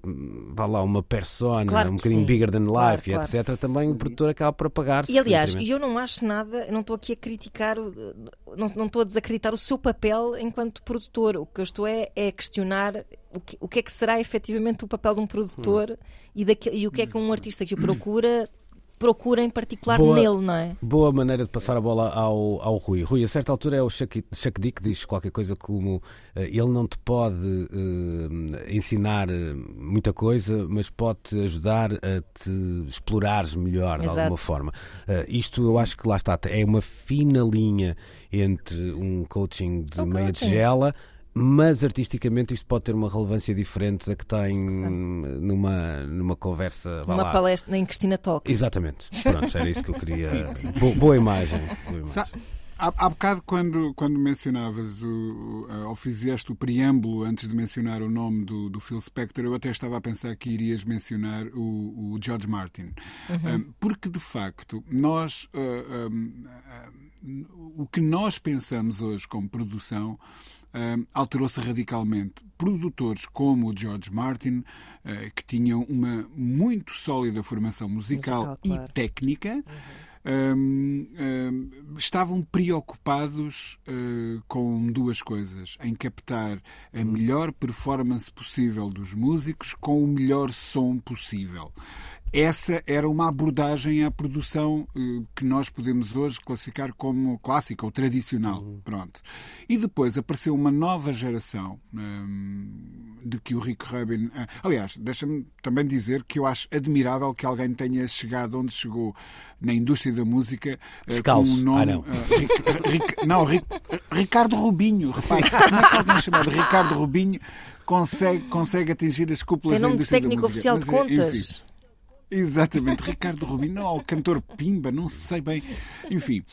vá lá, uma persona Claro um bocadinho sim. bigger than Claro, life, claro. e etc., também o produtor acaba por apagar-se. E aliás, eu não acho nada, eu não estou aqui a criticar, não, não estou a desacreditar o seu papel enquanto produtor. O que eu estou é, é a questionar o que, o que é que será efetivamente o papel de um produtor Hum. e, daque- e o que é que um artista que o procura procura em particular Boa. nele, não é? Boa maneira de passar a bola ao, ao Rui. Rui, a certa altura é o D que diz qualquer coisa como eh, ele não te pode eh, ensinar eh, muita coisa, mas pode-te ajudar a te explorares melhor de Exato. alguma forma. Eh, isto eu acho que lá está, é uma fina linha entre um coaching de Um meia coaching. tigela. Mas artisticamente isto pode ter uma relevância diferente da que tem numa, numa conversa. Numa lá. palestra em Cristina Talks. Exatamente. Pronto, era isso que eu queria. Bo- boa imagem. Boa imagem. Sa- Há, há bocado, quando, quando mencionavas o, eh, ou fizeste o preâmbulo antes de mencionar o nome do, do Phil Spector, eu até estava a pensar que irias mencionar o, o George Martin. Um, porque, de facto, nós. uh, um, uh, o que nós pensamos hoje como produção um, alterou-se radicalmente. Produtores como o George Martin, uh, que tinham uma muito sólida formação musical, Musical, claro. e técnica, hum, hum, estavam preocupados uh, com duas coisas: em captar a melhor performance possível dos músicos com o melhor som possível. Essa era uma abordagem à produção eh, que nós podemos hoje classificar como clássica ou tradicional. Pronto. E depois apareceu uma nova geração hum, de que o Rick Rubin. ah, aliás, deixa-me também dizer que eu acho admirável que alguém tenha chegado onde chegou na indústria da música eh, com o nome. Ah, não. ah, Ric- Ric- não, Ric- Ricardo Rubinho. Repare, como é que alguém chamado Ricardo Rubinho consegue, consegue atingir as cúpulas Tem da nome de indústria da técnico oficial de Mas, eh, enfim. Exatamente, Ricardo Rubinho, não, o cantor Pimba, não sei bem. Enfim,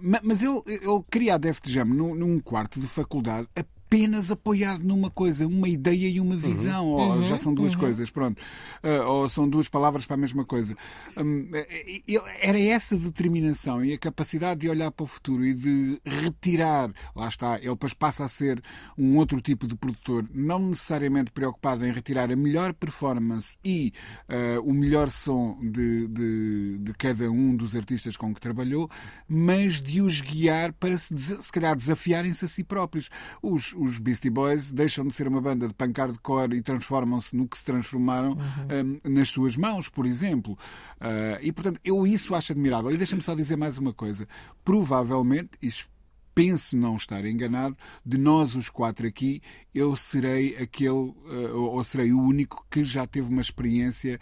ma- mas ele, ele cria a Def Jam num, num quarto de faculdade apenas apoiado numa coisa, uma ideia e uma visão. Ou já são duas coisas, pronto. Ah, ou são duas palavras para a mesma coisa. Hum, eh, ele- era essa determinação e a capacidade de olhar para o futuro e de retirar, lá está, ele depois passa a ser um outro tipo de produtor, não necessariamente preocupado em retirar a melhor performance e ah, o melhor som de, de, de cada um dos artistas com que trabalhou, mas de os guiar para se, se calhar desafiarem-se a si próprios. Os, os Beastie Boys deixam de ser uma banda de punk hardcore e transformam-se no que se transformaram ah, nas suas mãos, por exemplo. Ah, e portanto, eu isso acho admirável. E deixa-me só dizer mais uma coisa. Provavelmente, isto penso não estar enganado, de nós os quatro aqui, eu serei aquele, ou ou serei o único que já teve uma experiência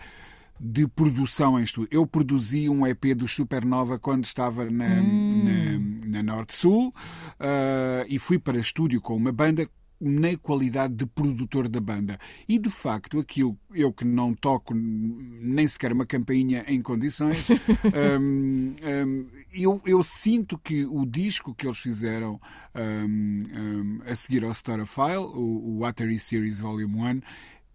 de produção em estúdio. Eu produzi um EP do Supernova quando estava na, na, na Norte Sul eh, e fui para estúdio com uma banda na qualidade de produtor da banda. E de facto, aquilo, eu que não toco nem sequer uma campainha em condições, hum, hum, eu, eu sinto que o disco que eles fizeram hum, hum, a seguir ao Starfile, o, o Watery Series Volume 1,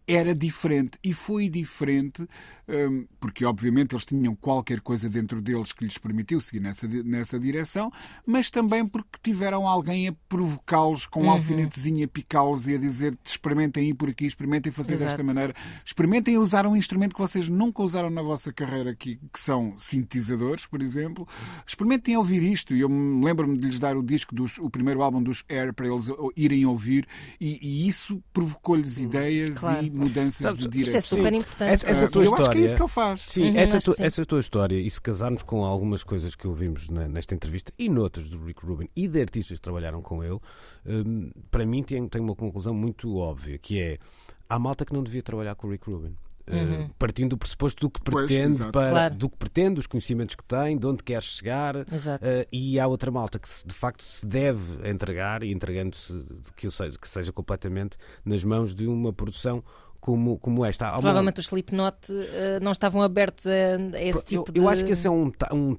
era diferente. E foi diferente hum, porque obviamente eles tinham qualquer coisa dentro deles que lhes permitiu seguir nessa, nessa direção, mas também porque tiveram alguém a provocá-los com um alfinetezinho a picá-los e a dizer experimentem ir por aqui, experimentem fazer desta Exato. maneira, experimentem usar um instrumento que vocês nunca usaram na vossa carreira aqui, que são sintetizadores, por exemplo, experimentem ouvir isto. E eu me lembro-me de lhes dar o disco dos, o primeiro álbum dos Air para eles irem ouvir e, e isso provocou-lhes ideias Claro. e mudanças Sabes, de direção. Isso é super importante. Essa- essa Ah, tua eu acho que é história- isso que ele faz. Sim, Uhum, essa, que sim. essa tua história, e se casarmos com algumas coisas que ouvimos na- nesta entrevista e noutras do Rick Rubin e de artistas que trabalharam com ele, hum, para mim tem, tem uma conclusão muito óbvia, que é há malta que não devia trabalhar com o Rick Rubin. Uh, partindo do pressuposto do que Pois, pretende, exato. para, Claro. do que pretende, os conhecimentos que tem, de onde quer chegar, Exato. Uh, e há outra malta que se- de facto se deve entregar e entregando-se que, seja, que seja completamente nas mãos de uma produção como, como esta. Uma- Provavelmente os Slipknot eh, não estavam abertos a, a esse eu, tipo eu de. acho que esse é um, um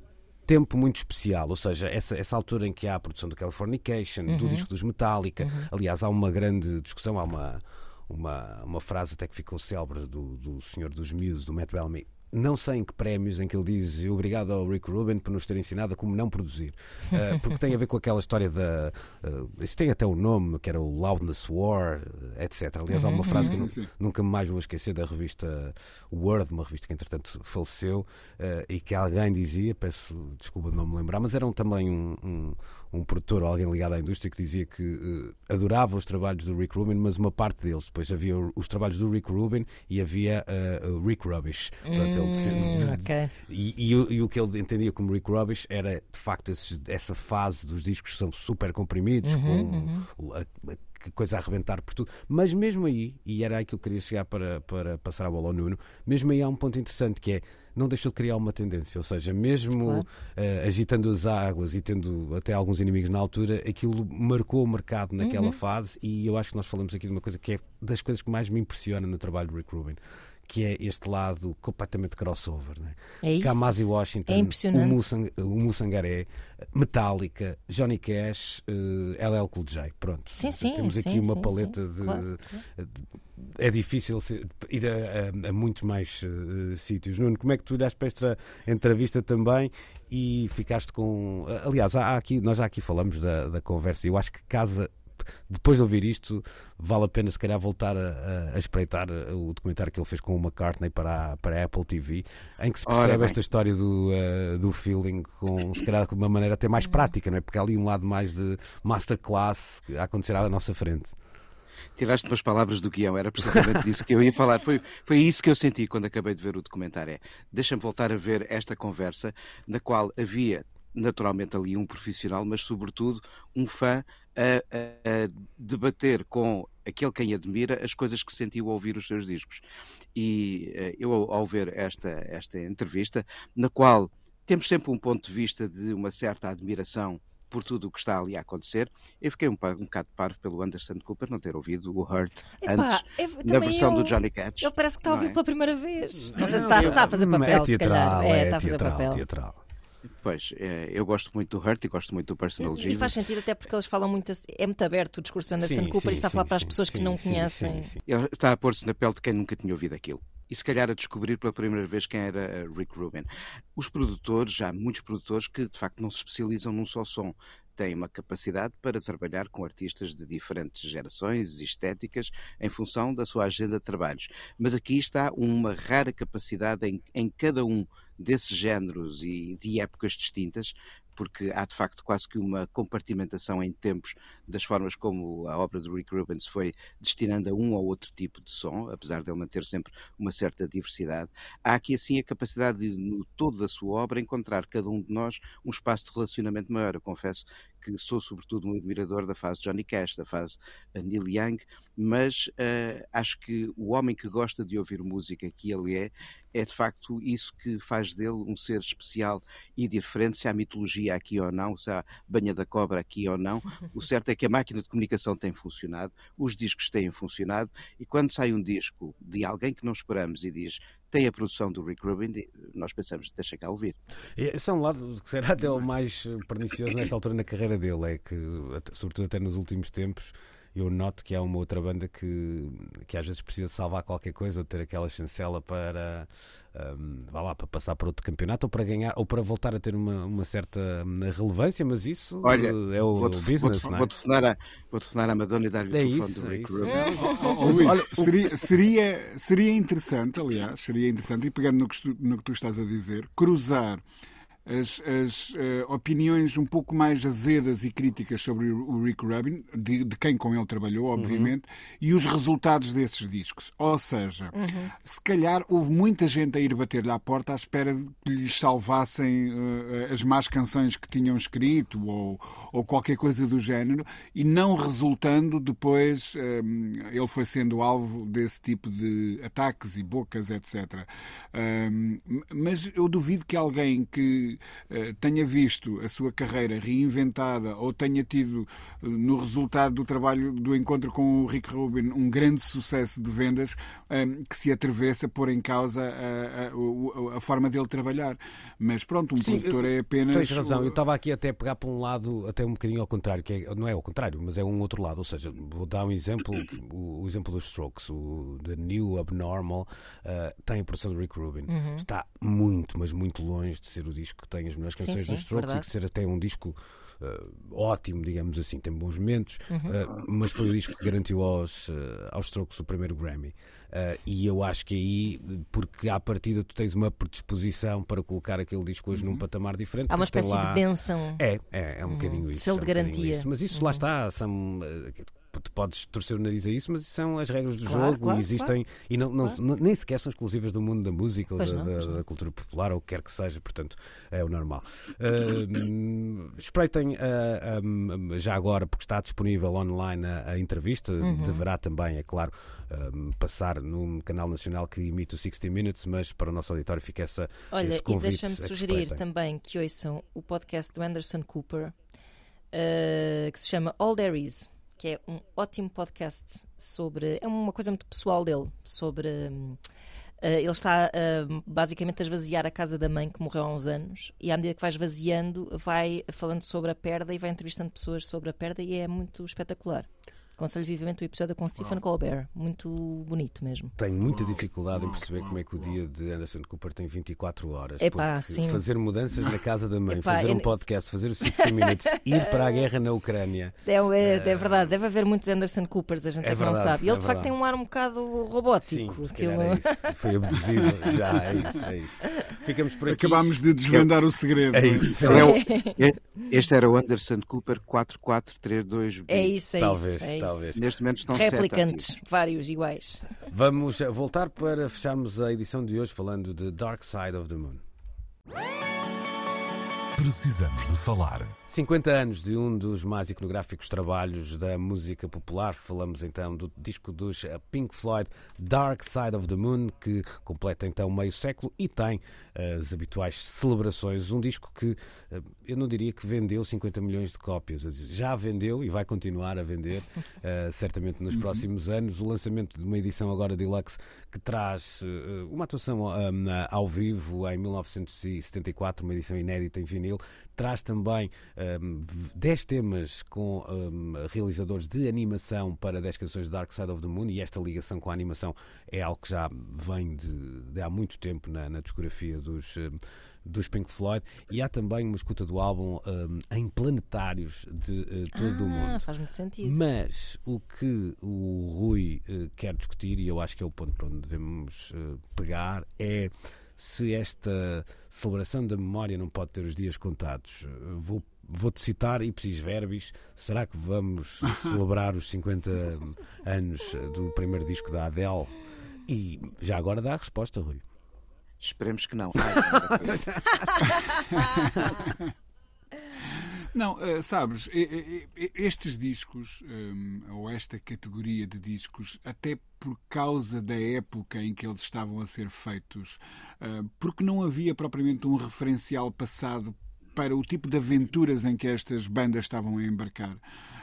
tempo muito especial, ou seja, essa, essa altura em que há a produção do Californication, Uhum. do disco dos Metallica. Aliás, há uma grande discussão, há uma, uma, uma frase até que ficou célebre do, do senhor dos Muse, do Matt Bellamy, não sei em que prémios em que ele diz obrigado ao Rick Rubin por nos ter ensinado a como não produzir. Uh, porque tem a ver com aquela história da. Uh, isso tem até o um nome, que era o Loudness War, etc. Aliás, há uma uhum. frase que sim, sim. nunca mais vou esquecer da revista Word, uma revista que entretanto faleceu, uh, e que alguém dizia, peço desculpa de não me lembrar, mas era um, também um, um um produtor ou alguém ligado à indústria que dizia que uh, adorava os trabalhos do Rick Rubin, mas uma parte deles. Depois havia os trabalhos do Rick Rubin e havia o Rick Rubbish. Pronto, hum, ele, okay. e, e, e, o que ele entendia como Rick Rubbish era de facto esse, essa fase dos discos que são super comprimidos, uhum, com uhum. A, a, coisa a arrebentar por tudo. Mas mesmo aí, e era aí que eu queria chegar para, para passar a bola ao Nuno, mesmo aí há um ponto interessante que é não deixou de criar uma tendência, ou seja, mesmo claro. uh, agitando as águas e tendo até alguns inimigos na altura, aquilo marcou o mercado naquela uhum. fase e eu acho que nós falamos aqui de uma coisa que é das coisas que mais me impressiona no trabalho do Rick Rubin que é este lado completamente crossover. Né? É isso. Kamasi Washington, é impressionante. o, Musang, o Mussangaré, Metallica, Johnny Cash, uh, eh, LL Cool J. Pronto. Sim, sim, Temos aqui sim, uma sim, paleta de, claro. É difícil ir a, a, a muitos mais uh, sítios. Nuno, como é que tu olhaste para esta entrevista também e ficaste com. Aliás, há aqui, nós já aqui falamos da, da conversa e eu acho que casa depois de ouvir isto, vale a pena se calhar voltar a, a, espreitar o documentário que ele fez com o McCartney para a, para a Apple TV, em que se percebe esta história do, uh, do feeling com se calhar de uma maneira até mais prática, não é? Porque há ali um lado mais de masterclass a acontecer à nossa frente. Tiraste umas palavras do guião, era precisamente disso que eu ia falar. Foi, foi isso que eu senti quando acabei de ver o documentário. É, Deixa-me voltar a ver esta conversa, na qual havia naturalmente ali um profissional, mas sobretudo um fã a, a, debater com aquele quem admira as coisas que sentiu ao ouvir os seus discos. E eh, eu, ao ver esta, esta entrevista, na qual temos sempre um ponto de vista de uma certa admiração por tudo o que está ali a acontecer. Eu fiquei um, um bocado parvo pelo Anderson Cooper não ter ouvido o Hurt Epá, antes, eu, na versão eu, do Johnny Cash. Ele parece que está a ouvir é? pela primeira vez. Não, não sei se está, está, a fazer papel, é teatral, se calhar. É, é está a fazer teatral, papel. Teatral. Pois, é, eu gosto muito do Hurt e gosto muito do Personal Jesus. E faz sentido até porque eles falam muito, é muito aberto o discurso do Anderson sim, Cooper sim, e está a falar sim, para as pessoas que não conhecem. Ele está a pôr-se na pele de quem nunca tinha ouvido aquilo. E se calhar a descobrir pela primeira vez quem era Rick Rubin. Os produtores, já muitos produtores que de facto não se especializam num só som, têm uma capacidade para trabalhar com artistas de diferentes gerações e estéticas em função da sua agenda de trabalhos. Mas aqui está uma rara capacidade em, em cada um desses géneros e de épocas distintas, porque há de facto quase que uma compartimentação em tempos das formas como a obra de Rick Rubin se foi destinando a um ou outro tipo de som, apesar de ele manter sempre uma certa diversidade. Há aqui assim a capacidade de, no todo da sua obra, encontrar cada um de nós um espaço de relacionamento maior. Eu confesso que sou sobretudo um admirador da fase Johnny Cash, da fase eh, Neil Young, mas uh, acho que o homem que gosta de ouvir música que ele é, é de facto isso que faz dele um ser especial e diferente, se há mitologia aqui ou não, se há banha da cobra aqui ou não. O certo é que a máquina de comunicação tem funcionado, os discos têm funcionado, e quando sai um disco de alguém que não esperamos e diz tem a produção do Rick Rubin, nós pensamos, deixa cá ouvir. Esse é um lado que será até o mais pernicioso nesta altura na carreira dele, é que, sobretudo até nos últimos tempos, eu noto que há uma outra banda que, que às vezes precisa salvar qualquer coisa ou ter aquela chancela para, um, vá lá, para passar para outro campeonato ou para ganhar ou para voltar a ter uma, uma certa hum, relevância, mas isso Olha, é o, vou business. Vou, não é? vou, telefonar a, vou telefonar a Madonna e dar-lhe é o telefone do Rick Rubin. Luís, seria, seria, seria interessante, aliás, seria interessante, e pegando no que, tu, no que tu estás a dizer, cruzar as, as uh, opiniões um pouco mais azedas e críticas sobre o Rick Rubin, de, de quem com ele trabalhou, obviamente, uhum. e os resultados desses discos. Ou seja, uhum. se calhar houve muita gente a ir bater-lhe à porta à espera de que lhes salvassem uh, as más canções que tinham escrito ou, ou qualquer coisa do género, e não resultando depois, um, ele foi sendo alvo desse tipo de ataques e bocas, etc. Um, mas eu duvido que alguém que que uh, tenha visto a sua carreira reinventada ou tenha tido, uh, no resultado do trabalho do encontro com o Rick Rubin, um grande sucesso de vendas, um, que se atrevesse a pôr em causa a, a, a, forma dele trabalhar. Mas pronto, um Sim, produtor é apenas. Tens razão, eu estava aqui até a pegar para um lado, até um bocadinho ao contrário, que é, não é ao contrário, mas é um outro lado. Ou seja, vou dar um exemplo, o, o exemplo dos Strokes, o The New Abnormal, uh, tem a produção de Rick Rubin. Uhum. Está muito, mas muito longe de ser o disco que tem as melhores canções sim, dos Strokes verdade. e de ser até um disco. Uh, ótimo, digamos assim, tem bons momentos, uhum. uh, mas foi o disco que garantiu aos, uh, aos Strokes o primeiro Grammy. Uh, e eu acho que aí, porque à partida tu tens uma predisposição para colocar aquele disco hoje uhum. num patamar diferente. Há uma espécie lá... de benção. É, é, é um uhum. bocadinho isso. Selo é um de garantia. Isso. Mas isso uhum. lá está, são tu podes torcer o nariz a isso, mas são as regras do claro, jogo claro, e existem claro. e não, não, nem sequer são exclusivas do mundo da música ou da, não, da, da, cultura popular ou o que quer que seja, portanto é o normal. Uh, espreitem uh, um, já agora, porque está disponível online a, a entrevista, uhum. deverá também, é claro, um, passar num canal nacional que imita o 60 Minutes, mas para o nosso auditório fica essa. Olha, esse convite e deixa-me sugerir também que ouçam o podcast do Anderson Cooper. Uh, que se chama All There Is que é um ótimo podcast sobre. É uma coisa muito pessoal dele, sobre. Uh, ele está uh, basicamente a esvaziar a casa da mãe que morreu há uns anos e à medida que vai esvaziando vai falando sobre a perda e vai entrevistando pessoas sobre a perda e é muito espetacular. Aconselho vivamente o episódio com Stephen Colbert. Muito bonito mesmo. Tenho muita dificuldade em perceber como é que o dia de Anderson Cooper tem 24 horas. Epá, sim. Fazer mudanças na casa da mãe, Epá, fazer um podcast, fazer o 60 Minutes, ir para a guerra na Ucrânia. É, é, é verdade, deve haver muitos Anderson Coopers, a gente é, é que não sabe. E ele é de facto tem um ar um bocado robótico. Sim, Aquilo... é isso. Foi abduzido, já, é isso, é isso. Ficamos por aqui. Acabámos de desvendar o segredo. É isso. É este era o Anderson Cooper 4432B. É isso, é talvez, isso. É talvez. Neste momento estão Replicantes, vários iguais. Vamos voltar para fecharmos a edição de hoje falando de Dark Side of the Moon. Precisamos de falar. 50 anos de um dos mais iconográficos trabalhos da música popular. Falamos então do disco dos eh, Pink Floyd, Dark Side of the Moon, que completa então meio século e tem uh, as habituais celebrações. Um disco que uh, eu não diria que vendeu 50 milhões de cópias, já vendeu e vai continuar a vender, uh, certamente nos uhum. próximos anos. O lançamento de uma edição agora deluxe que traz uma atuação ao vivo em 1974, uma edição inédita em vinil, traz também um, 10 temas com um, realizadores de animação para 10 canções de Dark Side of the Moon e esta ligação com a animação é algo que já vem de, de há muito tempo na, na discografia dos. Um, dos Pink Floyd e há também uma escuta do álbum um, em planetários de uh, todo ah, o mundo. Faz muito sentido. Mas o que o Rui uh, quer discutir, e eu acho que é o ponto para onde devemos uh, pegar, é se esta celebração da memória não pode ter os dias contados. Vou vou-te citar ipsis verbis. Será que vamos celebrar os 50 anos do primeiro disco da Adele? E já agora dá a resposta, Rui. Esperemos que não. Não, uh, sabes, estes discos, um, ou esta categoria de discos, até por causa da época em que eles estavam a ser feitos, uh, porque não havia propriamente um referencial passado para o tipo de aventuras em que estas bandas estavam a embarcar.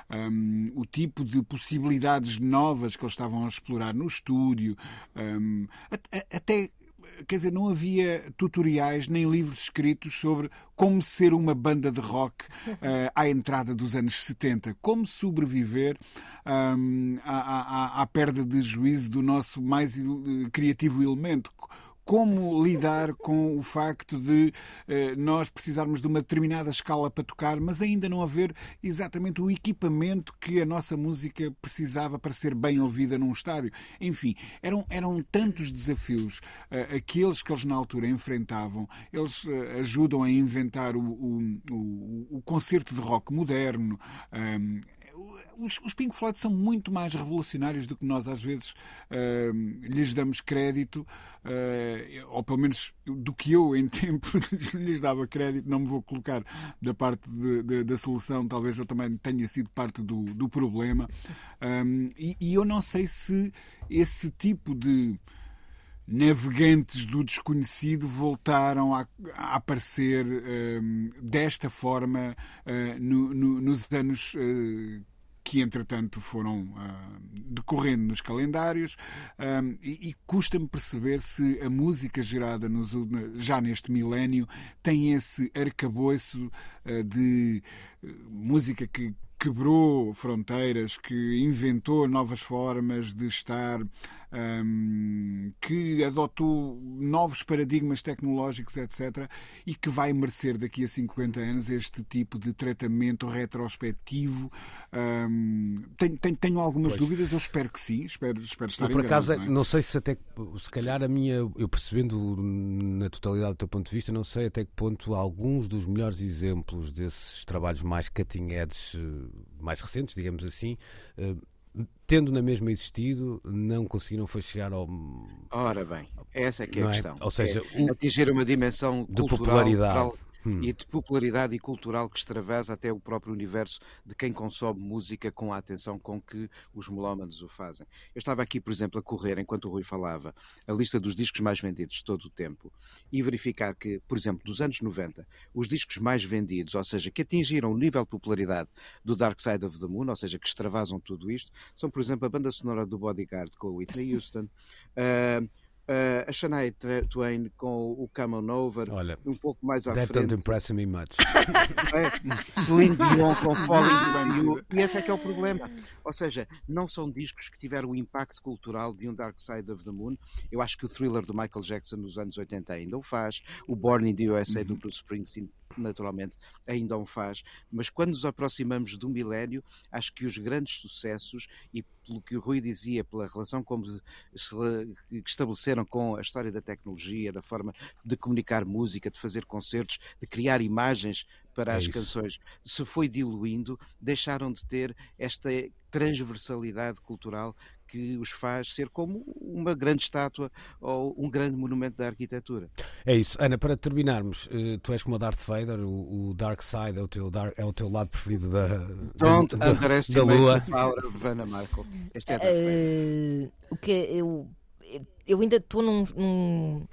Um, o tipo de possibilidades novas que eles estavam a explorar no estúdio, um, até quer dizer, não havia tutoriais nem livros escritos sobre como ser uma banda de rock uh, à entrada dos anos 70, como sobreviver um, à, à, à, perda de juízo do nosso mais criativo elemento como lidar com o facto de eh, nós precisarmos de uma determinada escala para tocar, mas ainda não haver exatamente o equipamento que a nossa música precisava para ser bem ouvida num estádio. Enfim, eram, eram tantos desafios eh, aqueles que eles na altura enfrentavam. Eles eh, ajudam a inventar o, o, o, o concerto de rock moderno. Os, os Pink Floyd são muito mais revolucionários do que nós às vezes uh, lhes damos crédito, uh, ou pelo menos do que eu em tempo lhes dava crédito, não me vou colocar da parte de, de, da solução, talvez eu também tenha sido parte do, do problema. Um, e, e eu não sei se esse tipo de navegantes do desconhecido voltaram a, a aparecer um, desta forma uh, no, no, nos anos uh, que entretanto foram uh, decorrendo nos calendários um, e, e custa-me perceber se a música gerada nos, já neste milénio tem esse arcabouço uh, de música que quebrou fronteiras, que inventou novas formas de estar, um, que adotou novos paradigmas tecnológicos, etc., e que vai merecer daqui a 50 anos este tipo de tratamento retrospectivo. Um, tenho, tenho, tenho, algumas pois. dúvidas, eu espero que sim, espero, espero estar eu, por acaso, não, é? não, sei se até, se calhar a minha, eu percebendo na totalidade do teu ponto de vista, não sei até que ponto alguns dos melhores exemplos desses trabalhos mais cutting edge, mais recentes, digamos assim, uh, tendo na mesma existido, não conseguiram foi chegar ao. Ora bem, essa é que é a é? questão. Ou seja, é o... atingir uma dimensão de popularidade hum. e de popularidade e cultural que extravasa até o próprio universo de quem consome música com a atenção com que os melómanos o fazem. Eu estava aqui, por exemplo, a correr, enquanto o Rui falava, a lista dos discos mais vendidos de todo o tempo e verificar que, por exemplo, dos anos 90, os discos mais vendidos, ou seja, que atingiram o nível de popularidade do Dark Side of the Moon, ou seja, que extravasam tudo isto, são, por exemplo, a banda sonora do Bodyguard com Whitney Houston. Uh, Uh, a Shania Twain com o Come On Over, Olha, um pouco mais à that frente. That don't impress me much. é, Celine Dion com Falling You, e esse é que é o problema. Ou seja, não são discos que tiveram o impacto cultural de um Dark Side of the Moon. Eu acho que o thriller do Michael Jackson nos anos 80 ainda o faz, o Born in the USA uhum. do Bruce Springsteen naturalmente ainda o faz, mas quando nos aproximamos do milénio, acho que os grandes sucessos, e pelo que o Rui dizia, pela relação como se estabeleceram com a história da tecnologia, da forma de comunicar música, de fazer concertos, de criar imagens para é as isso. canções, se foi diluindo, deixaram de ter esta transversalidade cultural que os faz ser como uma grande estátua ou um grande monumento da arquitetura. É isso. Ana, para terminarmos, eh, tu és como o Darth Vader, o, Dark Side é o teu, dark, é o teu lado preferido da, Don't da, da Lua. The power of Vanna Markle. Este é uh, o que eu, eu ainda estou num, num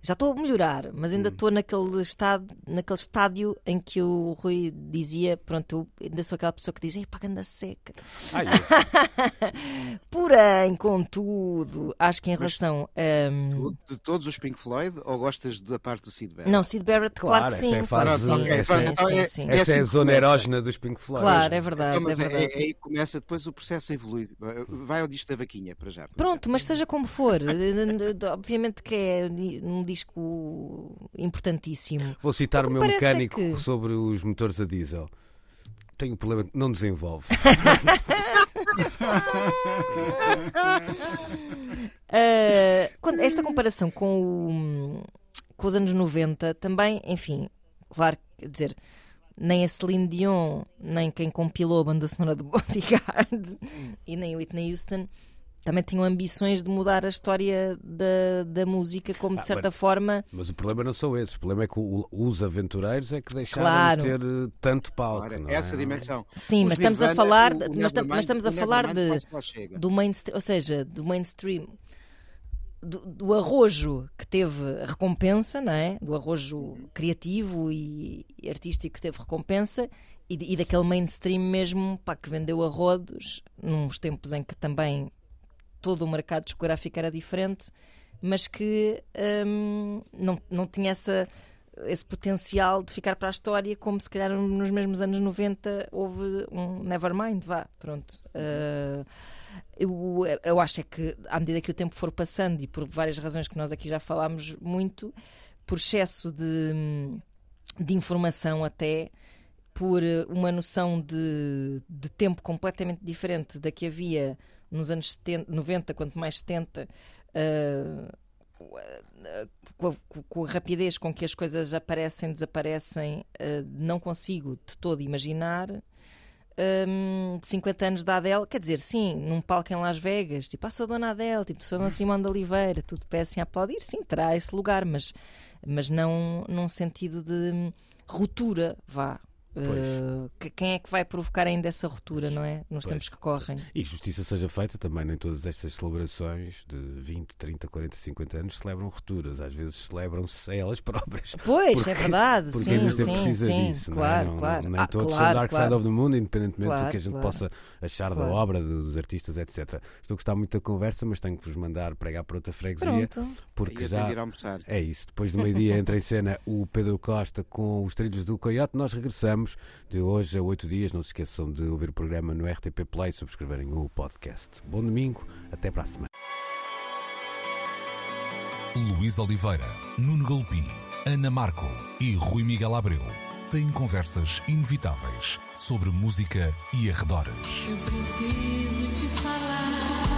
já estou a melhorar, mas ainda hum. estou naquele estado, naquele estádio em que o Rui dizia, pronto, eu ainda sou aquela pessoa que diz, ei, pá, anda seca. Ai, Porém, contudo, acho que em relação a... Um... De todos os Pink Floyd, ou gostas da parte do Sid Barrett? Não, Sid Barrett, claro, claro que sim. É claro, sim, essa, sim, sim, sim, Essa é a zona erógena dos Pink Floyd. Claro, é verdade. Não, é, verdade. É, aí começa depois o processo a evoluir. Vai ao disco da vaquinha, para já. Pronto, mas seja como for, obviamente que é um disco importantíssimo. Vou citar o meu mecânico que... sobre os motores a diesel. Tenho um problema que não desenvolve. uh, esta comparação com, o, com os anos 90 também, enfim, claro, quer dizer, nem a Celine Dion, nem quem compilou a banda sonora do Bodyguard e nem o Whitney Houston também tinham ambições de mudar a história da, da música, como de ah, certa mas, forma. Mas o problema não são esses, o problema é que o, os aventureiros é que deixaram claro. de ter eh, tanto palco. Claro, é? Essa dimensão. Sim, mas estamos, Nirvana, falar, o, o mas, mas, estamos a falar, mas estamos a falar de, do mainstream, ou seja, do mainstream. Do, do, arrojo que teve recompensa, não é? do arrojo criativo e, e artístico que teve recompensa e, e daquele mainstream mesmo pá, que vendeu a rodos, nos tempos em que também todo o mercado discográfico era diferente, mas que hum, não, não tinha essa, esse potencial de ficar para a história, como se calhar nos mesmos anos 90 houve um Nevermind, vá, pronto. Uh, eu, eu acho é que, à medida que o tempo for passando, e por várias razões que nós aqui já falámos muito, por excesso de, de informação até, por uma noção de, de tempo completamente diferente da que havia nos anos 70, 90, quanto mais 70, uh, com, a, com, a, rapidez com que as coisas aparecem, desaparecem, uh, não consigo de todo imaginar. Um, 50 anos da Adele, quer dizer, sim, num palco em Las Vegas, tipo, ah, sou a Dona Adele, tipo, sou a Dona Simone de Oliveira, tudo pé assim a aplaudir, sim, terá esse lugar, mas, mas não num sentido de ruptura, vá, Uh, quem é que vai provocar ainda essa ruptura, não é? Nos pois. tempos que correm. E justiça seja feita também, nem todas estas celebrações de 20, 30, 40, 50 anos celebram rupturas. Às vezes celebram-se a elas próprias. Pois, é porque, é verdade. Porque sim, a indústria sim, precisa sim, disso. Claro, não é? claro. Não, nem ah, todos claro, são Dark claro. Side of the Moon, independentemente claro, do que a gente claro. possa achar claro. da obra, dos artistas, etc. Estou a gostar muito da conversa, mas tenho que vos mandar pregar para outra freguesia. Pronto. Porque já. É isso. Depois do meio-dia entra em cena o Pedro Costa com os trilhos do Coyote. Nós regressamos de hoje a oito dias. Não se esqueçam de ouvir o programa no RTP Play e subscreverem o podcast. Bom domingo, até para a semana. Luís Oliveira, Nuno Galpim, Ana Marco e Rui Miguel Abreu têm conversas inevitáveis sobre música e arredores. Eu preciso te falar.